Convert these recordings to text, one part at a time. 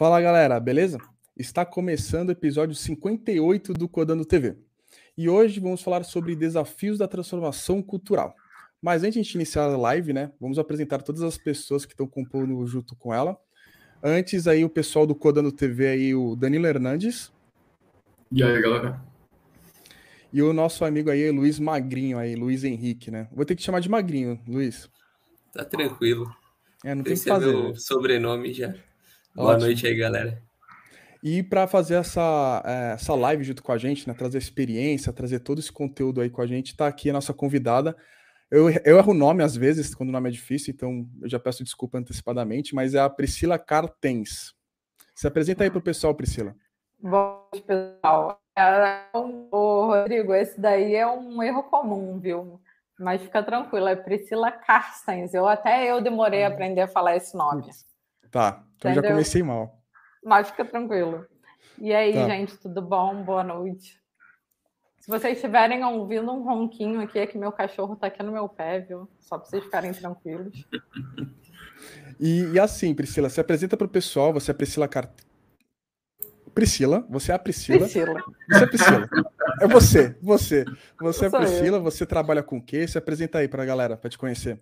Fala galera, beleza? Está começando o episódio 58 do Codando TV. E hoje vamos falar sobre desafios da transformação cultural. Mas antes de iniciar a live, né, vamos apresentar todas as pessoas que estão compondo junto com ela. Antes aí o pessoal do Codando TV aí, o Danilo Hernandes. E aí, galera? E o nosso amigo aí, Luiz Magrinho aí, Luiz Henrique, né? Vou ter que chamar de Magrinho, Luiz. Tá tranquilo. É, não tem que fazer. Meu né? sobrenome já. Boa Ótimo. noite aí, galera. E para fazer essa, é, essa live junto com a gente, né, trazer experiência, trazer todo esse conteúdo aí com a gente, tá aqui a nossa convidada. Eu, eu erro o nome às vezes, quando o nome é difícil, então eu já peço desculpa antecipadamente, mas é a Priscila Cartens. Se apresenta aí para o pessoal, Priscila. Bom, pessoal. É, ô, Rodrigo, esse daí é um erro comum, viu? Mas fica tranquilo, é Priscila Carstens. Eu até eu demorei a aprender a falar esse nome. Tá, então Entendeu? já comecei mal. Mas fica tranquilo. E aí, tá. gente, tudo bom? Boa noite. Se vocês estiverem ouvindo um ronquinho aqui, é que meu cachorro tá aqui no meu pé, viu? Só para vocês ficarem tranquilos. E, e, assim, Priscila, se apresenta para o pessoal, você é Priscila Cartens. Priscila, você é a Priscila. Priscila. Você é a Priscila. É você, você. Você é Priscila, eu. você trabalha com o quê? Se apresenta aí para a galera, para te conhecer.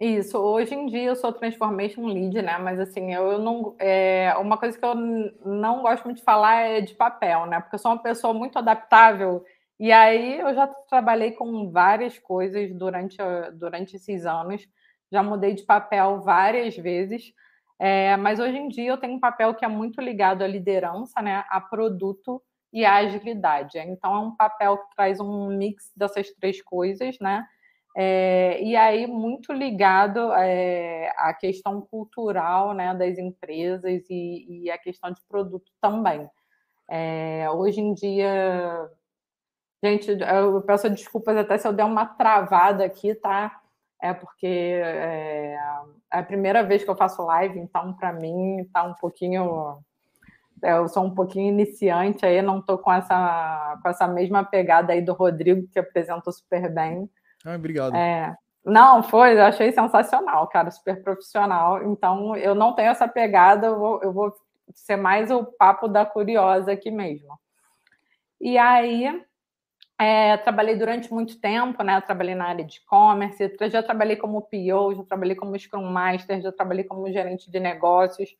Isso, hoje em dia eu sou Transformation Lead, né? Mas assim, eu, não. É, uma coisa que eu não gosto muito de falar é de papel, né? Porque eu sou uma pessoa muito adaptável. E aí eu já trabalhei com várias coisas durante, durante esses anos. Já mudei de papel várias vezes. É, mas hoje em dia eu tenho um papel que é muito ligado à liderança, né, a produto e à agilidade. Então é um papel que traz um mix dessas três coisas, né? É, e aí muito ligado é, à questão cultural né, das empresas e, e a questão de produto também. É, hoje em dia, gente, eu peço desculpas até se eu der uma travada aqui, tá? é porque é, é a primeira vez que eu faço live, então para mim está um pouquinho. É, eu sou um pouquinho iniciante aí, não estou com essa, com essa mesma pegada aí do Rodrigo, que apresentou super bem. Ah, obrigado. É, não, foi, eu achei sensacional, cara, super profissional. Então, eu não tenho essa pegada, eu vou, eu vou ser mais o papo da curiosa aqui mesmo. E aí, é, trabalhei durante muito tempo, né? Trabalhei na área de e-commerce, já trabalhei como PO, já trabalhei como Scrum Master, já trabalhei como gerente de negócios.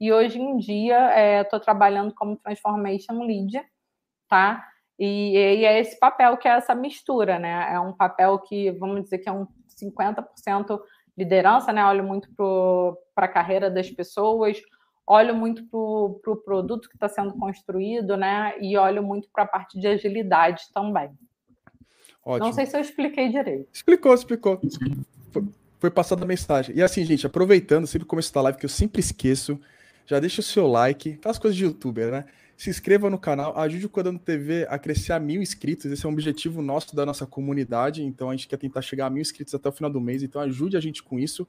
E hoje em dia estou é, trabalhando como Transformation Lead, tá? E, e, é esse papel que é essa mistura, né? É um papel que, vamos dizer que é um 50% liderança, né? Olho muito para a carreira das pessoas, olho muito para o pro produto que está sendo construído, né? E olho muito para a parte de agilidade também. Ótimo. Não sei se eu expliquei direito. Explicou, explicou. Foi, foi passada a mensagem. E assim, gente, aproveitando, sempre começo da live, que eu sempre esqueço, já deixa o seu like, aquelas coisas de youtuber, né? Se inscreva no canal, ajude o Codando TV a crescer a mil inscritos. Esse é um objetivo nosso da nossa comunidade. Então a gente quer tentar chegar a mil inscritos até o final do mês. Então ajude a gente com isso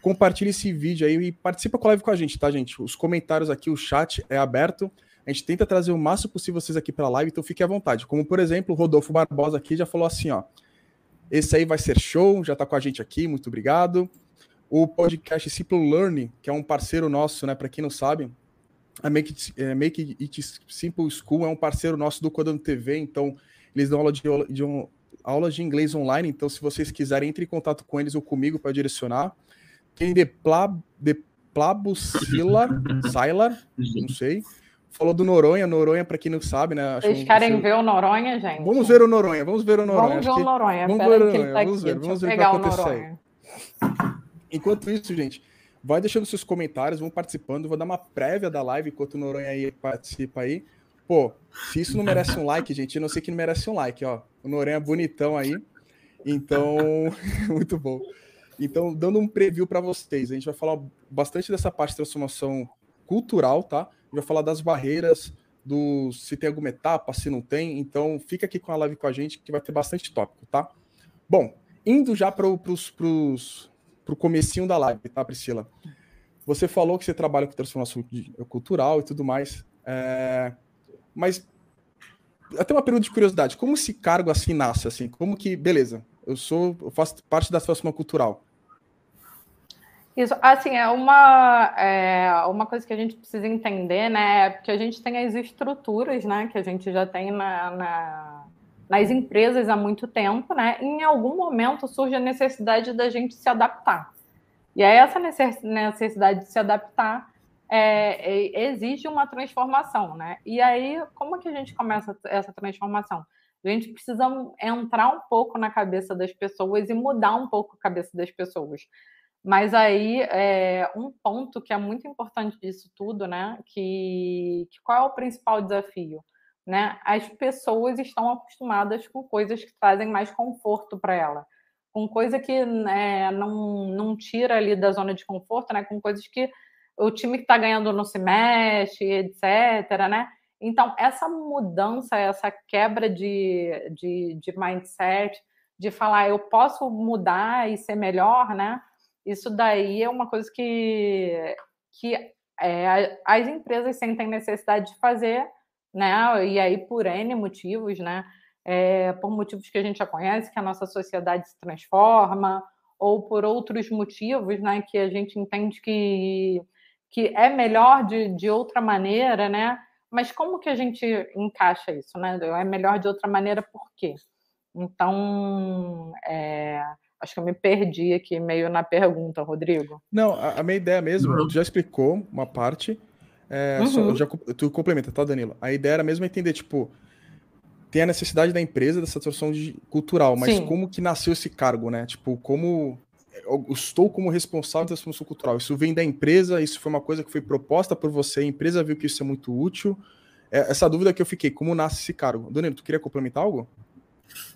compartilhe esse vídeo aí e participa com a live com a gente, tá, gente? Os comentários aqui, o chat é aberto. A gente tenta trazer o máximo possível vocês aqui para a live, então fique à vontade. Como, por exemplo, o Rodolfo Barbosa aqui já falou assim, ó. Esse aí vai ser show, já está com a gente aqui, muito obrigado. O podcast Simple Learning, que é um parceiro nosso, né, para quem não sabe, a Make It, é, Make It Simple School é um parceiro nosso do Codando TV, então eles dão aula de, de um, aulas de inglês online, então se vocês quiserem, entre em contato com eles ou comigo para direcionar. Quem de, Pla, de Plabucila, Sailar, não sei. Falou do Noronha. Noronha, para quem não sabe, né? Vocês querem ver o Noronha, gente? Vamos ver o Noronha, vamos ver o Noronha. Vamos ver o Noronha. Vamos ver o Noronha, tá vamos ver, vamos ver o que vai acontecer. Enquanto isso, gente, vai deixando seus comentários, vão participando. Vou dar uma prévia da live enquanto o Noronha aí participa aí. Pô, se isso não merece um like, gente, eu não sei que não merece um like, ó. O Noronha é bonitão aí. Então, muito bom. Então, dando um preview para vocês, a gente vai falar bastante dessa parte de transformação cultural, tá? A gente vai falar das barreiras, do se tem alguma etapa, se não tem. Então, fica aqui com a live com a gente, que vai ter bastante tópico, tá? Bom, indo já para o comecinho da live, tá, Priscila? Você falou que você trabalha com transformação cultural e tudo mais, é... mas até uma pergunta de curiosidade, como esse cargo assim nasce, assim? Como que, beleza, eu sou, eu faço parte da transformação cultural, Isso, assim, é uma, é uma coisa que a gente precisa entender, né? É porque a gente tem as estruturas, né? Que a gente já tem na, na, nas empresas há muito tempo, né? Em algum momento surge a necessidade da gente se adaptar. E aí essa necessidade de se adaptar é, é, exige uma transformação, né? E aí, como que a gente começa essa transformação? A gente precisa entrar um pouco na cabeça das pessoas e mudar um pouco a cabeça das pessoas. Mas aí, é, um ponto que é muito importante disso tudo, né? Que, que qual é o principal desafio? Né? As pessoas estão acostumadas com coisas que trazem mais conforto para ela, com coisa que né, não, não tira ali da zona de conforto, né? Com coisas que o time que está ganhando não se mexe, etc. Né? Então, essa mudança, essa quebra de, de, de mindset, de falar eu posso mudar e ser melhor, né? Isso daí é uma coisa que, que é, as empresas sentem necessidade de fazer, né? E aí por N motivos, né? É, por motivos que a gente já conhece, que a nossa sociedade se transforma, ou por outros motivos, né? Que a gente entende que, que é melhor de, de outra maneira, né? Mas como que a gente encaixa isso, né? É melhor de outra maneira por quê? Então, é, Acho que eu me perdi aqui meio na pergunta, Rodrigo. Não, a, a minha ideia mesmo, uhum. já explicou uma parte. É, uhum. só, já, tu complementa, tá, Danilo? A ideia era mesmo entender, tipo, tem a necessidade da empresa dessa transformação de, cultural, mas Sim. como que nasceu esse cargo, né? Tipo, como eu estou como responsável da transformação cultural. Isso vem da empresa, isso foi uma coisa que foi proposta por você, a empresa viu que isso é muito útil. É, essa dúvida que eu fiquei, como nasce esse cargo? Danilo, tu queria complementar algo?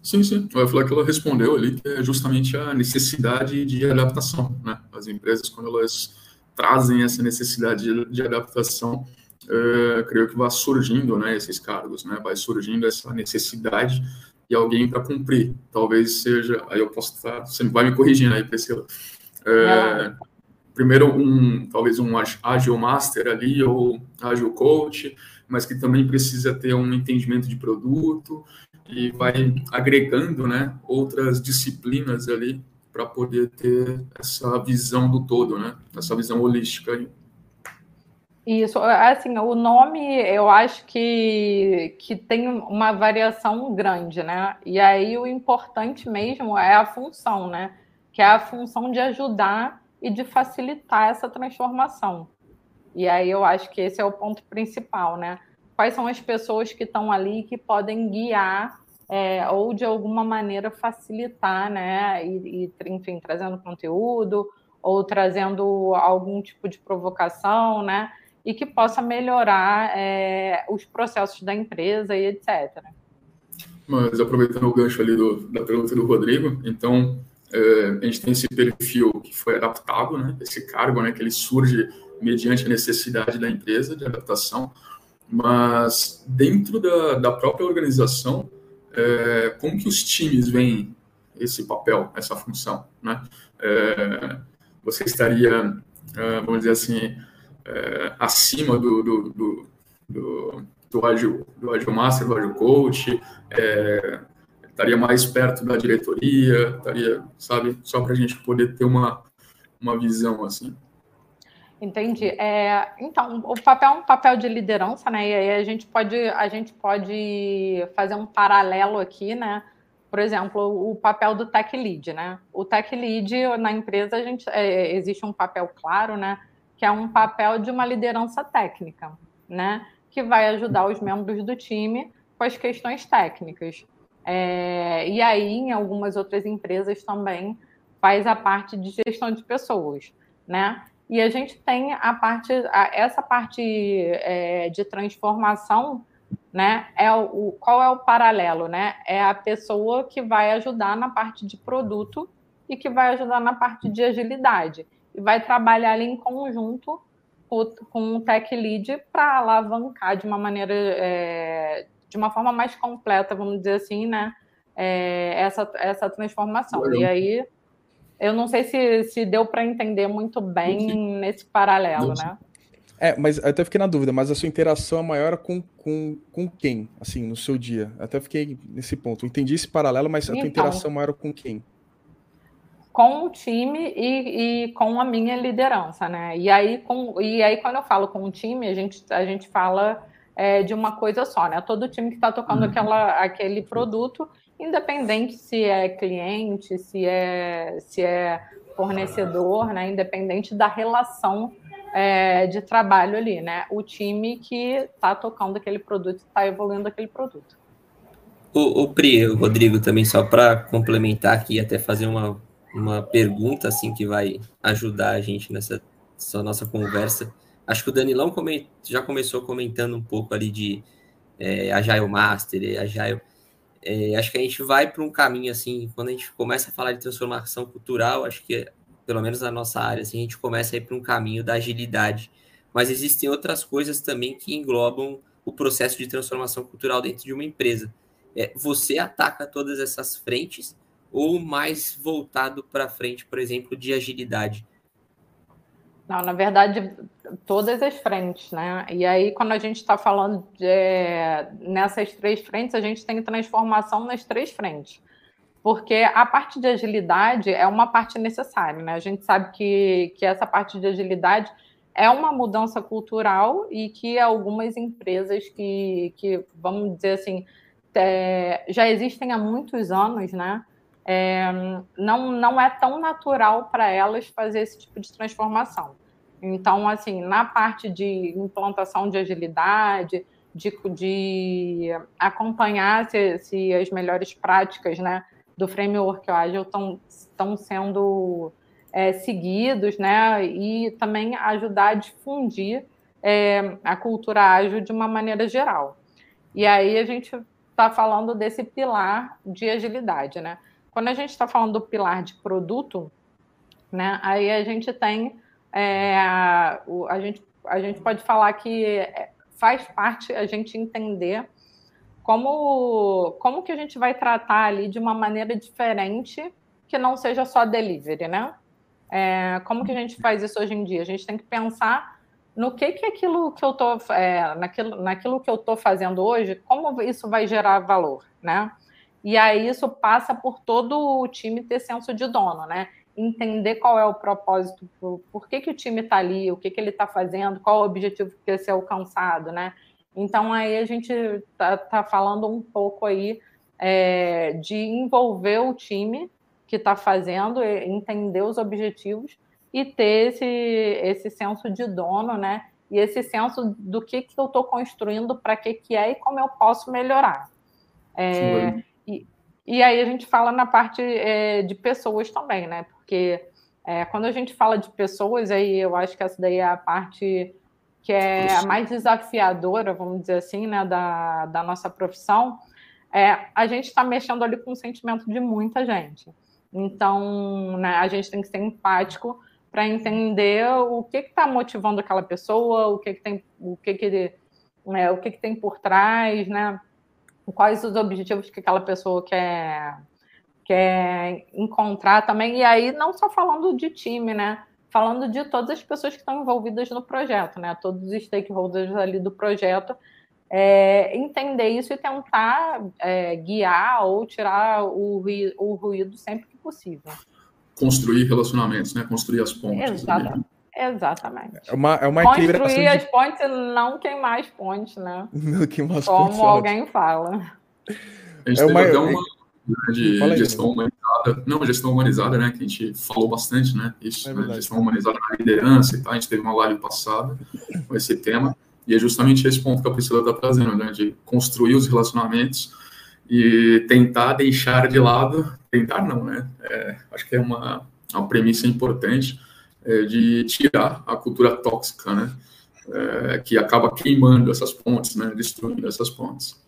Sim, sim. Eu ia falar que ela respondeu ali que é justamente a necessidade de adaptação. Né? As empresas, quando elas trazem essa necessidade de, de adaptação, uh, creio que vai surgindo né, esses cargos, né? vai surgindo essa necessidade de alguém para cumprir. Talvez seja, aí eu posso estar, você vai me corrigindo aí, Priscila. Uh, primeiro, um, talvez um Agile Master ali, ou Agile Coach, mas que também precisa ter um entendimento de produto, e vai agregando né, outras disciplinas ali para poder ter essa visão do todo, né? Essa visão holística aí. Isso, assim, o nome eu acho que, que tem uma variação grande, né? E aí o importante mesmo é a função, né? Que é a função de ajudar e de facilitar essa transformação. E aí eu acho que esse é o ponto principal, né? Quais são as pessoas que estão ali que podem guiar é, ou de alguma maneira facilitar, né? E, e, enfim, trazendo conteúdo ou trazendo algum tipo de provocação, né? E que possa melhorar é, os processos da empresa e etc. Mas aproveitando o gancho ali do, da pergunta do Rodrigo, então é, a gente tem esse perfil que foi adaptado, né? Esse cargo, né? Que ele surge mediante a necessidade da empresa de adaptação, mas dentro da, da própria organização é, como que os times veem esse papel, essa função, né? É, você estaria, é, vamos dizer assim, é, acima do, do, do, do, do, Agile, do Agile Master, do Agile Coach, é, estaria mais perto da diretoria, estaria, sabe, só para a gente poder ter uma, uma visão assim. Entendi. É, então, o papel é um papel de liderança, né? E aí a gente pode, a gente pode fazer um paralelo aqui, né? Por exemplo, o papel do tech lead, né? O tech lead na empresa a gente é, existe um papel claro, né? Que é um papel de uma liderança técnica, né? Que vai ajudar os membros do time com as questões técnicas. É, e aí, em algumas outras empresas também faz a parte de gestão de pessoas, né? E a gente tem a parte, a, essa parte é, de transformação, né? É o, qual é o paralelo, né? É a pessoa que vai ajudar na parte de produto e que vai ajudar na parte de agilidade. E vai trabalhar ali em conjunto com, o tech lead para alavancar de uma maneira, é, de uma forma mais completa, vamos dizer assim, né? É, essa, essa transformação. E aí eu não sei se, se deu para entender muito bem nesse paralelo, né? É, mas eu até fiquei na dúvida, mas a sua interação é maior com, com, com quem, assim, no seu dia? Eu até fiquei nesse ponto. Eu entendi esse paralelo, mas a tua então, interação é maior com quem? com o time e, e, com a minha liderança, né? E aí, com, e aí, quando eu falo com o time, a gente, a gente fala é, de uma coisa só, né? Todo time que está tocando uhum. aquela, aquele produto, independente se é cliente, se é, se é fornecedor, né? Independente da relação é, de trabalho ali, né? O time que está tocando aquele produto, está evoluindo aquele produto. O, o Pri, o Rodrigo, também só para complementar aqui, até fazer uma, uma pergunta assim que vai ajudar a gente nessa, nessa nossa conversa. Acho que o Danilão come, já começou comentando um pouco ali de é, Agile Master, Agile. É, acho que a gente vai para um caminho assim, quando a gente começa a falar de transformação cultural, acho que pelo menos na nossa área, assim, a gente começa a ir para um caminho da agilidade. Mas existem outras coisas também que englobam o processo de transformação cultural dentro de uma empresa. É, você ataca todas essas frentes ou mais voltado para frente, por exemplo, de agilidade? Não, na verdade, todas as frentes, né? E aí, quando a gente está falando de, nessas três frentes, a gente tem transformação nas três frentes porque a parte de agilidade é uma parte necessária, né? A gente sabe que, que essa parte de agilidade é uma mudança cultural e que algumas empresas que, que vamos dizer assim, é, já existem há muitos anos, né? É, não, não é tão natural para elas fazer esse tipo de transformação. Então, assim, na parte de implantação de agilidade, de, de acompanhar se, se as melhores práticas, né? do framework ágil estão sendo é, seguidos, né? E também ajudar a difundir é, a cultura ágil de uma maneira geral. E aí a gente está falando desse pilar de agilidade, né? Quando a gente está falando do pilar de produto, né? Aí a gente tem é, a, a, gente, a gente pode falar que é, faz parte a gente entender como, como que a gente vai tratar ali de uma maneira diferente que não seja só delivery, né? É, como que a gente faz isso hoje em dia? A gente tem que pensar no que que aquilo que eu tô é, naquilo, naquilo que eu estou fazendo hoje, como isso vai gerar valor, né? E aí isso passa por todo o time ter senso de dono, né? Entender qual é o propósito, por, que, que o time está ali, o que, que ele está fazendo, qual o objetivo que quer ser alcançado, né? Então, aí a gente está tá falando um pouco aí é, de envolver o time que está fazendo, entender os objetivos e ter esse, esse senso de dono, né? E esse senso do que, que eu estou construindo, para que, que é e como eu posso melhorar. É, e, e aí a gente fala na parte é, de pessoas também, né? Porque é, quando a gente fala de pessoas, aí eu acho que essa daí é a parte que é a mais desafiadora, vamos dizer assim, né, da, da nossa profissão, é, a gente está mexendo ali com o sentimento de muita gente. Então, né, a gente tem que ser empático para entender o que está motivando aquela pessoa, o que, que tem, o que, que, né, o que, que tem por trás, né? Quais os objetivos que aquela pessoa quer, quer encontrar também. E aí, não só falando de time, né? falando de todas as pessoas que estão envolvidas no projeto, né? Todos os stakeholders ali do projeto, é, entender isso e tentar é, guiar ou tirar o ruído, o ruído, sempre que possível. Construir relacionamentos, né? Construir as pontes. Exatamente. Exatamente. É uma, é uma Construir as de... pontes e não queimar as pontes, né? Não queimar as Como pontes. Como alguém fala. A gente é uma... até uma né, de aí, gestão humanizada, não, gestão humanizada, né, que a gente falou bastante, né, isso, é né, gestão humanizada na liderança e tal, a gente teve uma live passada com esse tema, e é justamente esse ponto que a Priscila está trazendo, né, de construir os relacionamentos e tentar deixar de lado, tentar não, né, é, acho que é uma, uma premissa importante é, de tirar a cultura tóxica, né, é, que acaba queimando essas pontes, né, destruindo essas pontes.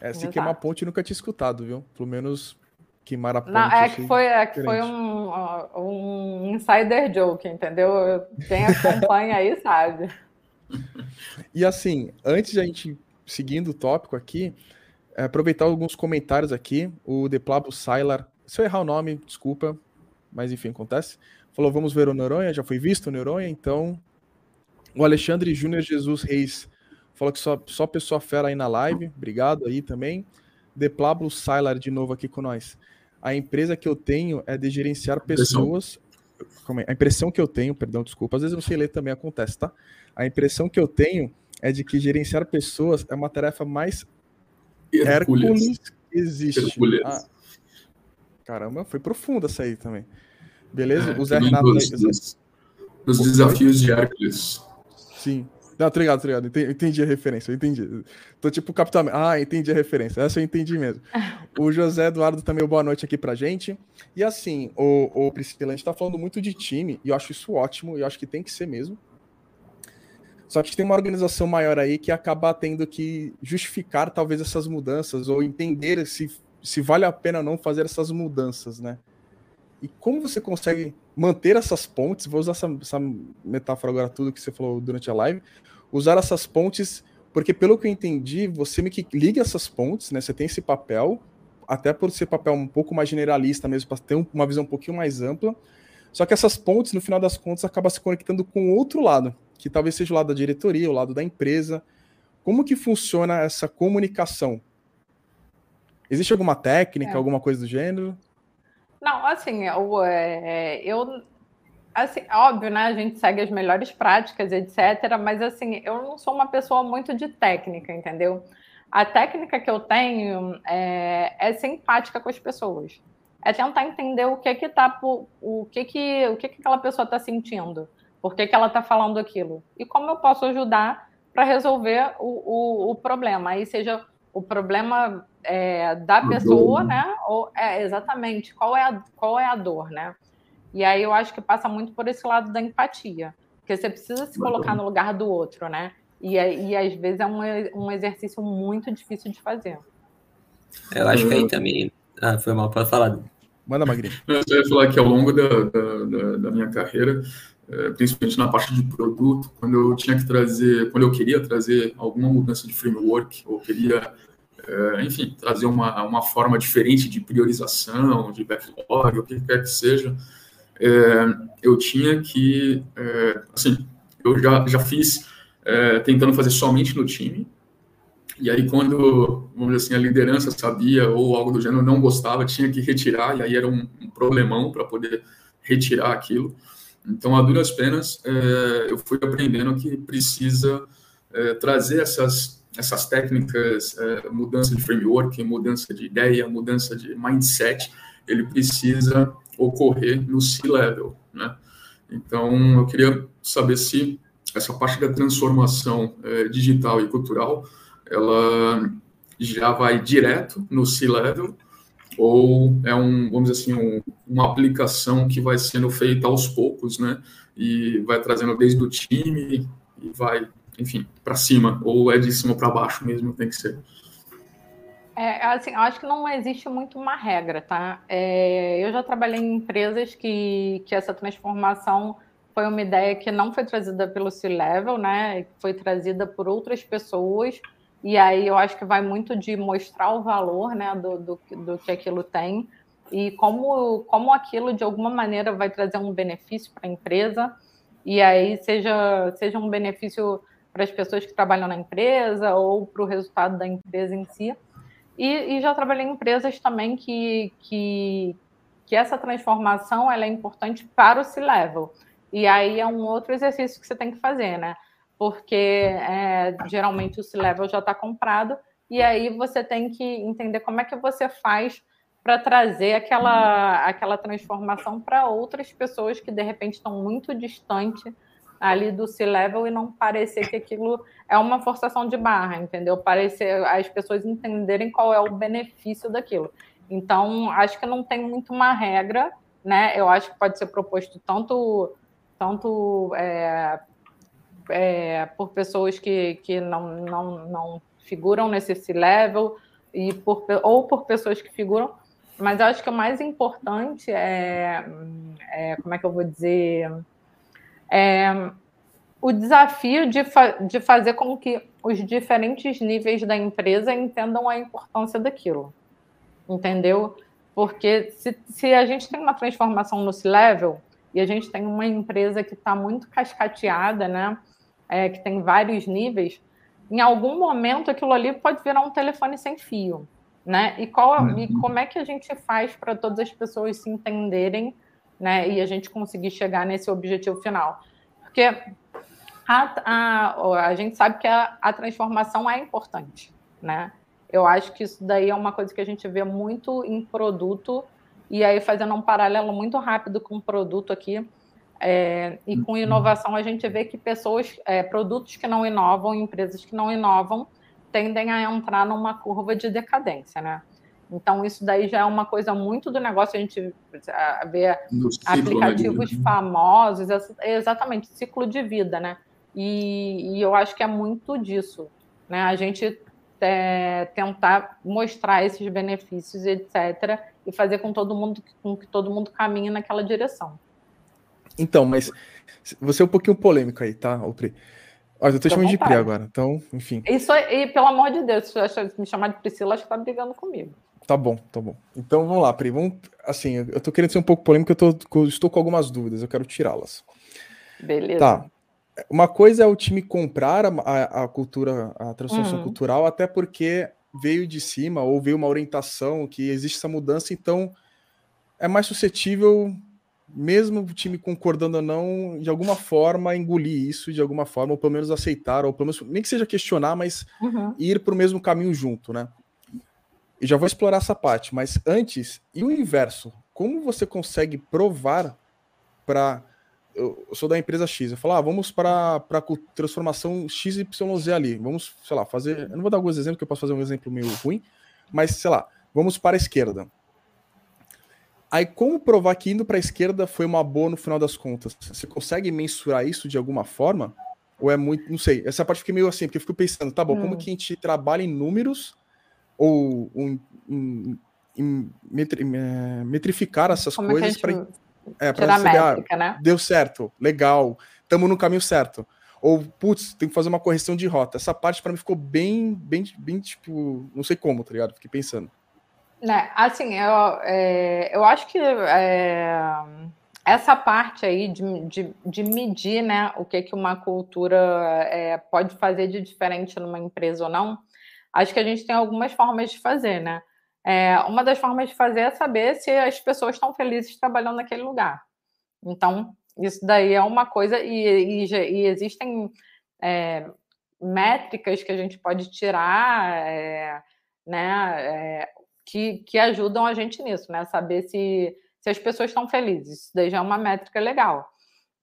É, se queimar ponte, nunca tinha escutado, viu? Pelo menos queimar a ponte. Não, é que foi, é que foi um, um insider joke, entendeu? Quem acompanha aí sabe. E assim, antes de a gente seguindo o tópico aqui, é, aproveitar alguns comentários aqui. O Deplabo Sailar, se eu errar o nome, desculpa, mas enfim, acontece. Falou, vamos ver o Noronha, já foi visto o Noronha, então. O Alexandre Júnior Jesus Reis Falou que só, só pessoa fera aí na live. Obrigado aí também. The Pablo Sylar de novo aqui com nós. a empresa que eu tenho é de gerenciar pessoas. É? A impressão que eu tenho, perdão, desculpa, às vezes eu não sei ler também acontece, tá? A impressão que eu tenho é de que gerenciar pessoas é uma tarefa mais Hércules, que existe. Ah, caramba, foi profunda essa aí também. Beleza? É, o Zé Renato. Dos desafios de Hércules. Sim. Não, tô ligado, tô ligado. Entendi, entendi a referência, eu entendi. Tô tipo Capitão. Ah, entendi a referência. Essa eu entendi mesmo. O José Eduardo também, boa noite aqui pra gente. E assim, o, o Priscila, a gente tá falando muito de time, e eu acho isso ótimo, e eu acho que tem que ser mesmo. Só que tem uma organização maior aí que acaba tendo que justificar talvez essas mudanças, ou entender se, se vale a pena ou não fazer essas mudanças, né? E como você consegue manter essas pontes? Vou usar essa, essa metáfora agora, tudo que você falou durante a live usar essas pontes, porque pelo que eu entendi, você me que liga essas pontes, né? Você tem esse papel, até por ser papel um pouco mais generalista mesmo, para ter uma visão um pouquinho mais ampla. Só que essas pontes, no final das contas, acabam se conectando com outro lado, que talvez seja o lado da diretoria, o lado da empresa. Como que funciona essa comunicação? Existe alguma técnica, é. alguma coisa do gênero? Não, assim, eu, é, eu assim, óbvio, né? A gente segue as melhores práticas, etc. Mas assim, eu não sou uma pessoa muito de técnica, entendeu? A técnica que eu tenho é, é ser empática com as pessoas. É tentar entender o que que tá o que que o que que aquela pessoa está sentindo, por que, que ela está falando aquilo e como eu posso ajudar para resolver o, o, o, problema. Aí seja o problema é, da pessoa, né? Ou é exatamente qual é a, qual é a dor, né? E aí eu acho que passa muito por esse lado da empatia, porque você precisa se colocar no lugar do outro, né? E, e às vezes é um, um exercício muito difícil de fazer. Eu acho que aí também. Ah, foi mal para falar. Manda, Magrinho. Eu ia falar que ao longo da, da, da, minha carreira, é, principalmente na parte de produto, quando eu tinha que trazer, quando eu queria trazer alguma mudança de framework, ou queria, é, enfim, trazer uma, uma forma diferente de priorização, de backlog, o que quer que seja, é, eu tinha que, é, assim, eu já, já fiz é, tentando fazer somente no time, e aí quando, vamos dizer assim, a liderança sabia ou algo do gênero não gostava, tinha que retirar, e aí era um, um problemão para poder retirar aquilo. Então, a duras penas, é, eu fui aprendendo que precisa é, trazer essas, essas técnicas, é, mudança de framework, mudança de ideia, mudança de mindset, ele precisa ocorrer no C-level, né? Então, eu queria saber se essa parte da transformação é, digital e cultural, ela já vai direto no C-level ou é um, vamos dizer assim, um, uma aplicação que vai sendo feita aos poucos, né? E vai trazendo desde o time e vai, enfim, para cima, ou é de cima para baixo mesmo, tem que ser. É, assim, eu acho que não existe muito uma regra, tá? É, eu já trabalhei em empresas que, que essa transformação foi uma ideia que não foi trazida pelo C-Level, né? Foi trazida por outras pessoas. E aí eu acho que vai muito de mostrar o valor né, do, do, do que aquilo tem e como, como aquilo, de alguma maneira, vai trazer um benefício para a empresa. E aí, seja, seja um benefício para as pessoas que trabalham na empresa ou para o resultado da empresa em si. E, e já trabalhei em empresas também que, que, que essa transformação ela é importante para o C-Level. E aí é um outro exercício que você tem que fazer, né? Porque é, geralmente o C-Level já está comprado, e aí você tem que entender como é que você faz para trazer aquela, aquela transformação para outras pessoas que de repente estão muito distantes ali do C-level e não parecer que aquilo é uma forçação de barra, entendeu? Parecer as pessoas entenderem qual é o benefício daquilo. Então, acho que não tem muito uma regra, né? Eu acho que pode ser proposto tanto, tanto é, é, por pessoas que, que não, não, não figuram nesse C-level e por, ou por pessoas que figuram, mas eu acho que o mais importante é, é como é que eu vou dizer é, o desafio de, fa de fazer com que os diferentes níveis da empresa entendam a importância daquilo. Entendeu? Porque se, se a gente tem uma transformação no C-Level e a gente tem uma empresa que está muito cascateada, né? É, que tem vários níveis, em algum momento aquilo ali pode virar um telefone sem fio, né? E, qual, e uhum. como é que a gente faz para todas as pessoas se entenderem, né? E a gente conseguir chegar nesse objetivo final? Porque a, a, a gente sabe que a, a transformação é importante, né? Eu acho que isso daí é uma coisa que a gente vê muito em produto, e aí fazendo um paralelo muito rápido com o produto aqui, é, e com uhum. inovação a gente vê que pessoas, é, produtos que não inovam, empresas que não inovam, tendem a entrar numa curva de decadência, né? Então, isso daí já é uma coisa muito do negócio, a gente vê aplicativos famosos, exatamente, ciclo de vida, né? E, e, eu acho que é muito disso, né? A gente é, tentar mostrar esses benefícios, etc., e fazer com todo mundo com que todo mundo caminhe naquela direção. Então, mas você é um pouquinho polêmico aí, tá, Opri? Olha, eu tô chamando de Pri agora, então, enfim. Isso e pelo amor de Deus, se me chamar de Priscila, acho que tá brigando comigo. Tá bom, tá bom. Então vamos lá, Pri. Vamos, assim, eu tô querendo ser um pouco polêmico, eu tô, estou com algumas dúvidas, eu quero tirá-las. Beleza. Tá. Uma coisa é o time comprar a, a, a cultura, a transformação uhum. cultural, até porque veio de cima ou veio uma orientação que existe essa mudança, então é mais suscetível mesmo o time concordando ou não, de alguma forma engolir isso, de alguma forma, ou pelo menos aceitar, ou pelo menos, nem que seja questionar, mas uhum. ir para o mesmo caminho junto, né? E já vou explorar essa parte, mas antes, e o inverso? Como você consegue provar para. Eu sou da empresa X, eu falo, ah, vamos para a transformação XYZ ali, vamos, sei lá, fazer. Eu não vou dar alguns exemplos, que eu posso fazer um exemplo meio ruim, mas sei lá, vamos para a esquerda Aí, como provar que indo para a esquerda foi uma boa no final das contas? Você consegue mensurar isso de alguma forma? Ou é muito. Não sei. Essa parte fiquei meio assim, porque eu fico pensando, tá bom, hum. como que a gente trabalha em números ou um, um, um metri, é, metrificar essas como coisas para é, ah, métrica, ah, né? deu certo, legal, estamos no caminho certo. Ou, putz, tem que fazer uma correção de rota. Essa parte para mim ficou bem, bem, bem, tipo, não sei como, tá ligado? Fiquei pensando. Né, assim, eu, é, eu acho que é, essa parte aí de, de, de, medir né, o que, que uma cultura é, pode fazer de diferente numa empresa ou não, acho que a gente tem algumas formas de fazer, né? É, uma das formas de fazer é saber se as pessoas estão felizes trabalhando naquele lugar. Então, isso daí é uma coisa, e, e, e existem é, métricas que a gente pode tirar, é, né? É, que, que ajudam a gente nisso, né? Saber se, se as pessoas estão felizes. Isso daí já é uma métrica legal.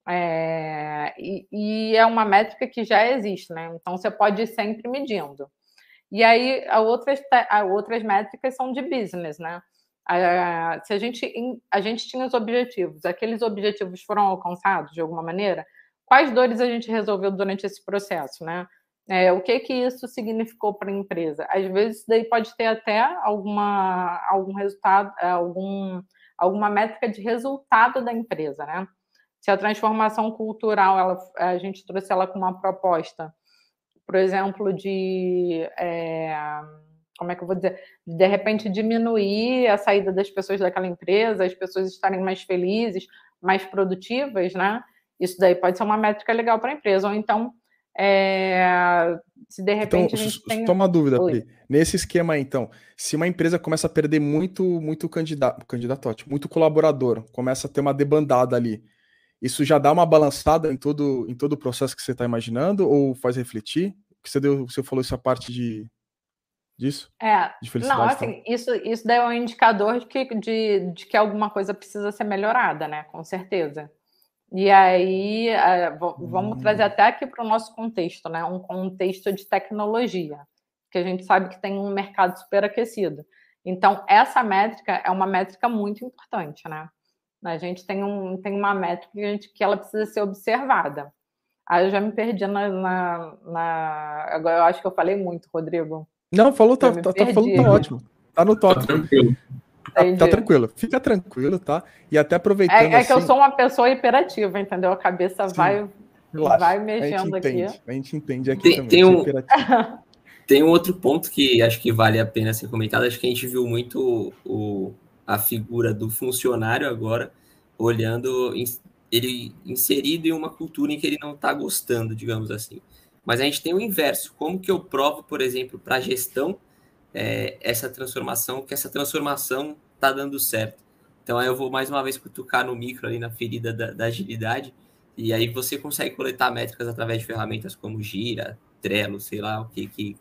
É, e, e, é uma métrica que já existe, né? Então você pode ir sempre medindo. E aí a outras, a outras métricas são de business, né? A, se a gente, a gente tinha os objetivos, aqueles objetivos foram alcançados de alguma maneira, quais dores a gente resolveu durante esse processo, né? É, o que que isso significou para a empresa? Às vezes, daí pode ter até alguma, algum resultado, é, algum, alguma métrica de resultado da empresa, né? Se a transformação cultural, ela, a gente trouxe ela com uma proposta, por exemplo, de é, como é que eu vou dizer, de repente diminuir a saída das pessoas daquela empresa, as pessoas estarem mais felizes, mais produtivas, né? Isso daí pode ser uma métrica legal para a empresa. Ou então é, se de repente então, a gente tem... Toma dúvida, Pri. Nesse esquema aí, então, se uma empresa começa a perder muito, muito candidato, candidato muito colaborador, começa a ter uma debandada ali, isso já dá uma balançada em todo, em todo o processo que você está imaginando ou faz refletir? Que você deu, você falou essa parte de disso? É, de felicidade, não, assim, isso, isso daí é um indicador de que, de, de que alguma coisa precisa ser melhorada, né? Com certeza. E aí, é, vamos trazer hum. até aqui para o nosso contexto, né? Um contexto de tecnologia, que a gente sabe que tem um mercado superaquecido. Então, essa métrica é uma métrica muito importante, né? A gente tem, um, tem uma métrica que, gente, que ela precisa ser observada. Aí eu já me perdi na, na, na, Agora eu acho que eu falei muito, Rodrigo. Não, falou, tá, tá, tá, falando, tá ótimo. Tá no top. Tá tranquilo. Tá, tá, tranquilo, fica tranquilo, tá? E até aproveitando. É, é assim... que eu assim sou uma pessoa hiperativa, entendeu? A cabeça vai, vai mexendo a aqui. A gente entende aqui tem, também. Tem um, tem um outro ponto que acho que vale a pena ser comentado. Acho que a gente viu muito o, a figura do funcionário agora, olhando ele inserido em uma cultura em que ele não está gostando, digamos assim. Mas a gente tem o inverso. Como que eu provo, por exemplo, para a gestão é, essa transformação, que essa transformação está dando certo. Então aí eu vou mais uma vez cutucar no micro ali na ferida da, da agilidade, e aí você consegue coletar métricas através de ferramentas como Gira, Trello, sei lá o que, que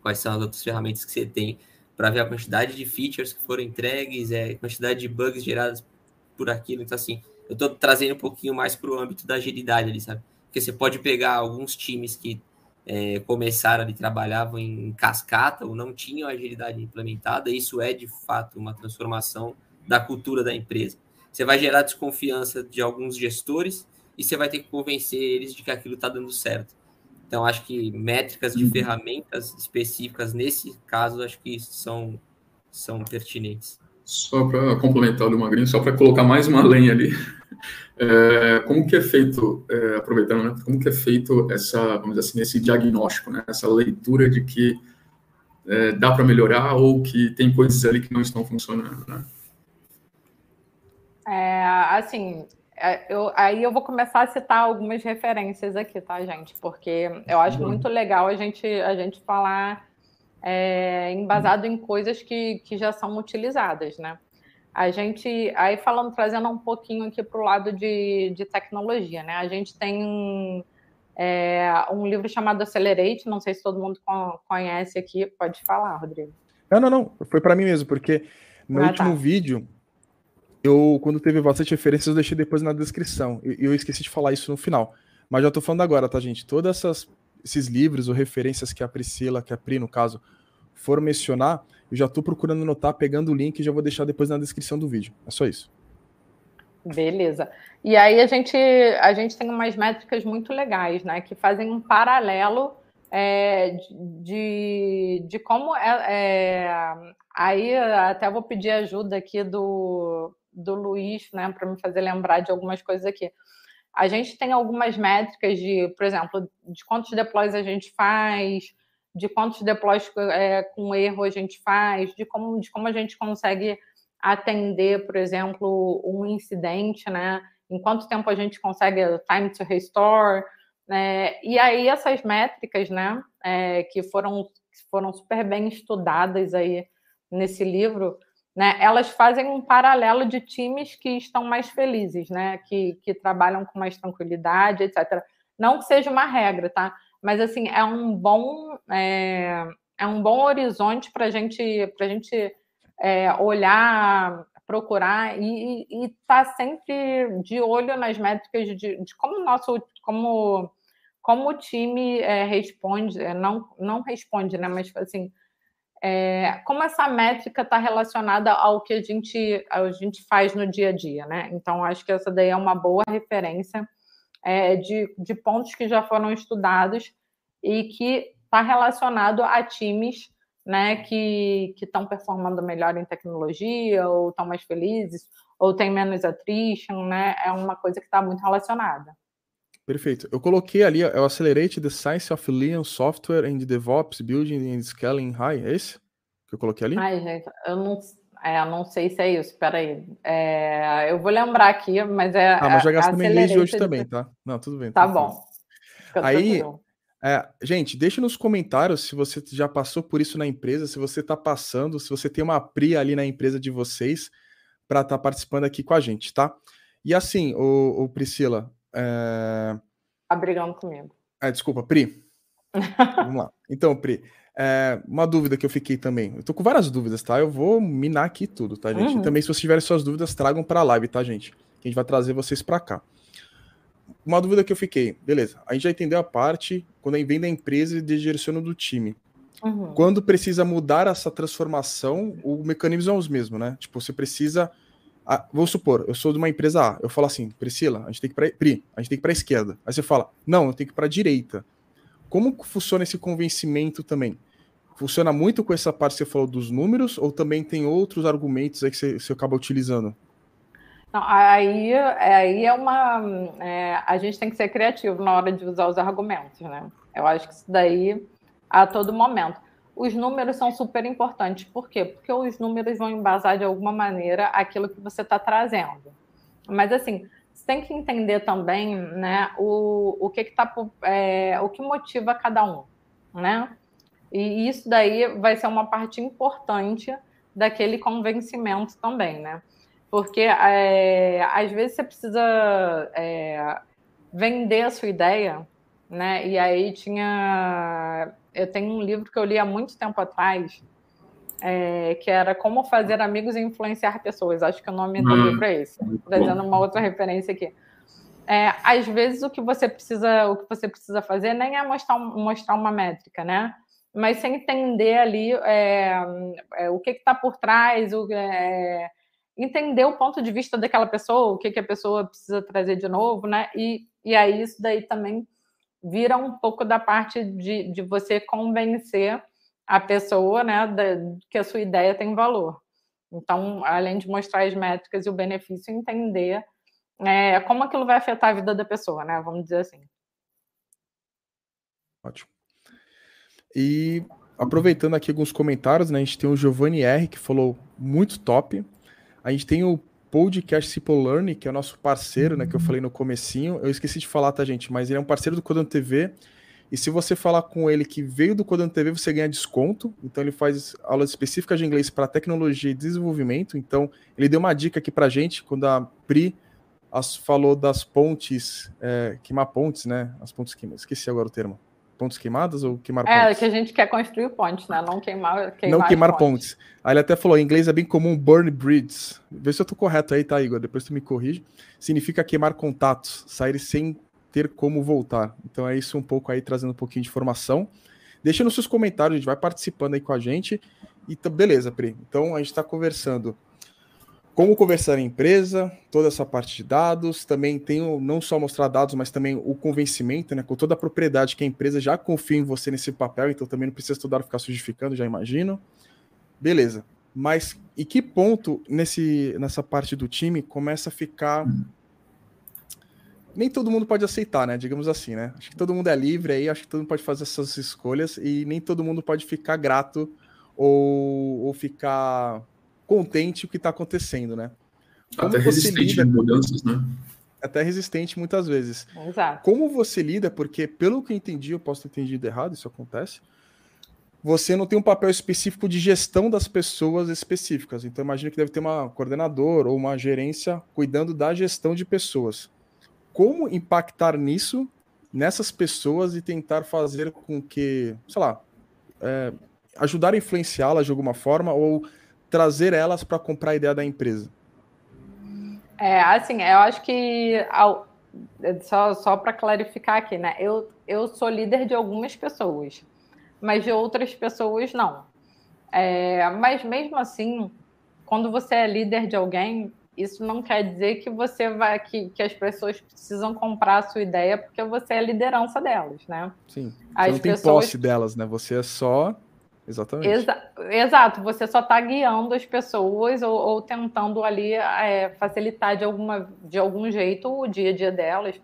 quais são as outras ferramentas que você tem para ver a quantidade de features que foram entregues, é, quantidade de bugs geradas por aquilo. Então, assim, eu estou trazendo um pouquinho mais para o âmbito da agilidade ali, sabe? Porque você pode pegar alguns times que é, começaram ali, trabalhavam em cascata ou não tinham agilidade implementada, isso é de fato uma transformação da cultura da empresa. Você vai gerar desconfiança de alguns gestores e você vai ter que convencer eles de que aquilo está dando certo. Então, acho que métricas de uhum. ferramentas específicas nesse caso, acho que são, são pertinentes. Só para complementar do Magrinho, só para colocar mais uma lenha ali, é, como que é feito, é, aproveitando, né, como que é feito essa, vamos dizer assim, esse diagnóstico, né, essa leitura de que é, dá para melhorar ou que tem coisas ali que não estão funcionando, né? É, assim, eu, aí eu vou começar a citar algumas referências aqui, tá, gente? Porque eu acho muito legal a gente, a gente falar é, embasado em coisas que, que já são utilizadas, né? A gente, aí falando, trazendo um pouquinho aqui para o lado de, de tecnologia, né? A gente tem é, um livro chamado Accelerate, não sei se todo mundo conhece aqui, pode falar, Rodrigo. Não, não, não, foi para mim mesmo, porque no ah, último tá. vídeo, eu, quando teve bastante referências, eu deixei depois na descrição, e eu, eu esqueci de falar isso no final, mas já tô falando agora, tá, gente? Todas essas esses livros ou referências que a Priscila, que a Pri, no caso, foram mencionar, eu já estou procurando anotar, pegando o link e já vou deixar depois na descrição do vídeo. É só isso. Beleza. E aí a gente, a gente tem umas métricas muito legais, né? Que fazem um paralelo é, de, de como é, é, aí até vou pedir ajuda aqui do, do Luiz, né, para me fazer lembrar de algumas coisas aqui. A gente tem algumas métricas de, por exemplo, de quantos deploys a gente faz, de quantos deploys é, com erro a gente faz, de como, de como a gente consegue atender, por exemplo, um incidente, né? Em quanto tempo a gente consegue time to restore, né? E aí essas métricas, né? É, que foram foram super bem estudadas aí nesse livro, né, elas fazem um paralelo de times que estão mais felizes, né, que, que trabalham com mais tranquilidade, etc. Não que seja uma regra, tá? Mas assim é um bom é, é um bom horizonte para gente, a gente é, olhar, procurar e estar tá sempre de olho nas métricas de, de como o nosso como como o time é, responde, é, não não responde, né? Mas assim é, como essa métrica está relacionada ao que a gente, a gente faz no dia a dia, né? Então, acho que essa daí é uma boa referência é, de, de pontos que já foram estudados e que está relacionado a times né, que estão performando melhor em tecnologia, ou estão mais felizes, ou tem menos attrition, né? É uma coisa que está muito relacionada. Perfeito. Eu coloquei ali, é o Accelerate the Science of Lean Software and DevOps Building and Scaling High, é esse que eu coloquei ali? Ai, gente, eu não, é, não sei se é isso, peraí. É, eu vou lembrar aqui, mas é. Ah, mas já gastei meu inglês de hoje também, tá? Não, tudo bem. Tá bom. Aí, é, gente, deixa nos comentários se você já passou por isso na empresa, se você está passando, se você tem uma PRI ali na empresa de vocês para estar tá participando aqui com a gente, tá? E assim, o Priscila, é... Tá brigando comigo. É, desculpa, Pri. Vamos lá. Então, Pri, é, uma dúvida que eu fiquei também. Eu tô com várias dúvidas, tá? Eu vou minar aqui tudo, tá, gente? Uhum. E também, se vocês tiverem suas dúvidas, tragam para a live, tá, gente? Que a gente vai trazer vocês para cá. Uma dúvida que eu fiquei, beleza. A gente já entendeu a parte quando vem da empresa e direciona do time. Uhum. Quando precisa mudar essa transformação, o mecanismo é os mesmos, né? Tipo, você precisa ah, vamos supor, eu sou de uma empresa A, eu falo assim, Priscila, a gente tem que ir Pri, a gente tem que para esquerda. Aí você fala, não, eu tenho que para direita. Como funciona esse convencimento também? Funciona muito com essa parte que você falou dos números, ou também tem outros argumentos aí que você, você acaba utilizando? Não, aí, aí é uma. É, a gente tem que ser criativo na hora de usar os argumentos, né? Eu acho que isso daí a todo momento os números são super importantes. Por quê? Porque os números vão embasar de alguma maneira aquilo que você está trazendo. Mas assim, você tem que entender também, né, o, o que está é, o que motiva cada um, né? E isso daí vai ser uma parte importante daquele convencimento também, né? Porque é, às vezes você precisa é, vender a sua ideia, né? E aí tinha. Eu tenho um livro que eu li há muito tempo atrás, é, que era Como Fazer Amigos e Influenciar Pessoas. Acho que o nome do hum, livro é esse. Trazendo uma outra referência aqui. É, às vezes o que você precisa, o que você precisa fazer nem é mostrar, mostrar uma métrica, né? Mas sem entender ali é, é, o que está por trás, o, é, entender o ponto de vista daquela pessoa, o que, que a pessoa precisa trazer de novo, né? E, e aí isso daí também vira um pouco da parte de, de você convencer a pessoa, né, da, que a sua ideia tem valor. Então, além de mostrar as métricas e o benefício, entender é, como aquilo vai afetar a vida da pessoa, né? Vamos dizer assim. Ótimo. E aproveitando aqui alguns comentários, né? A gente tem o Giovanni R, que falou muito top. A gente tem o podcast Simple Learning, que é o nosso parceiro, né? Que eu falei no comecinho. Eu esqueci de falar, tá, gente? Mas ele é um parceiro do Codando TV. E se você falar com ele que veio do Codando TV, você ganha desconto. Então ele faz aulas específicas de inglês para tecnologia e desenvolvimento. Então ele deu uma dica aqui para gente quando a Pri as, falou das pontes, é, queimar pontes, né? As pontes queimadas. Esqueci agora o termo. Pontes queimadas ou queimar é, pontes? É, que a gente quer construir pontes, né? Não queimar, queimar Não queimar pontes. pontes. Aí ele até falou, em inglês é bem comum burn bridges. Vê se eu tô correto aí, tá, Igor? Depois tu me corrige. Significa queimar contatos, sair sem ter como voltar. Então é isso um pouco aí, trazendo um pouquinho de informação. Deixa nos seus comentários, a gente vai participando aí com a gente. E beleza, Pri. Então a gente está conversando como conversar em empresa, toda essa parte de dados, também tem o, não só mostrar dados, mas também o convencimento, né, com toda a propriedade que a empresa já confia em você nesse papel, então também não precisa hora ficar sujificando, já imagino. Beleza. Mas em que ponto nesse, nessa parte do time começa a ficar nem todo mundo pode aceitar, né? Digamos assim, né? Acho que todo mundo é livre aí, acho que todo mundo pode fazer essas escolhas e nem todo mundo pode ficar grato ou, ou ficar contente o que está acontecendo, né? Como até resistente lida... mudanças, né? Até resistente muitas vezes. Exato. Como você lida, porque pelo que eu entendi, eu posso ter entendido errado, isso acontece, você não tem um papel específico de gestão das pessoas específicas. Então, imagina que deve ter uma coordenador ou uma gerência cuidando da gestão de pessoas. Como impactar nisso, nessas pessoas e tentar fazer com que, sei lá, é, ajudar a influenciá-las de alguma forma ou trazer elas para comprar a ideia da empresa? É, assim, eu acho que só, só para clarificar aqui, né? Eu, eu sou líder de algumas pessoas, mas de outras pessoas não. É, mas mesmo assim, quando você é líder de alguém, isso não quer dizer que você vai que, que as pessoas precisam comprar a sua ideia porque você é a liderança delas, né? Sim. Você as não tem pessoas... posse delas, né? Você é só Exatamente. Exa exato, você só está guiando as pessoas ou, ou tentando ali é, facilitar de, alguma, de algum jeito o dia a dia delas,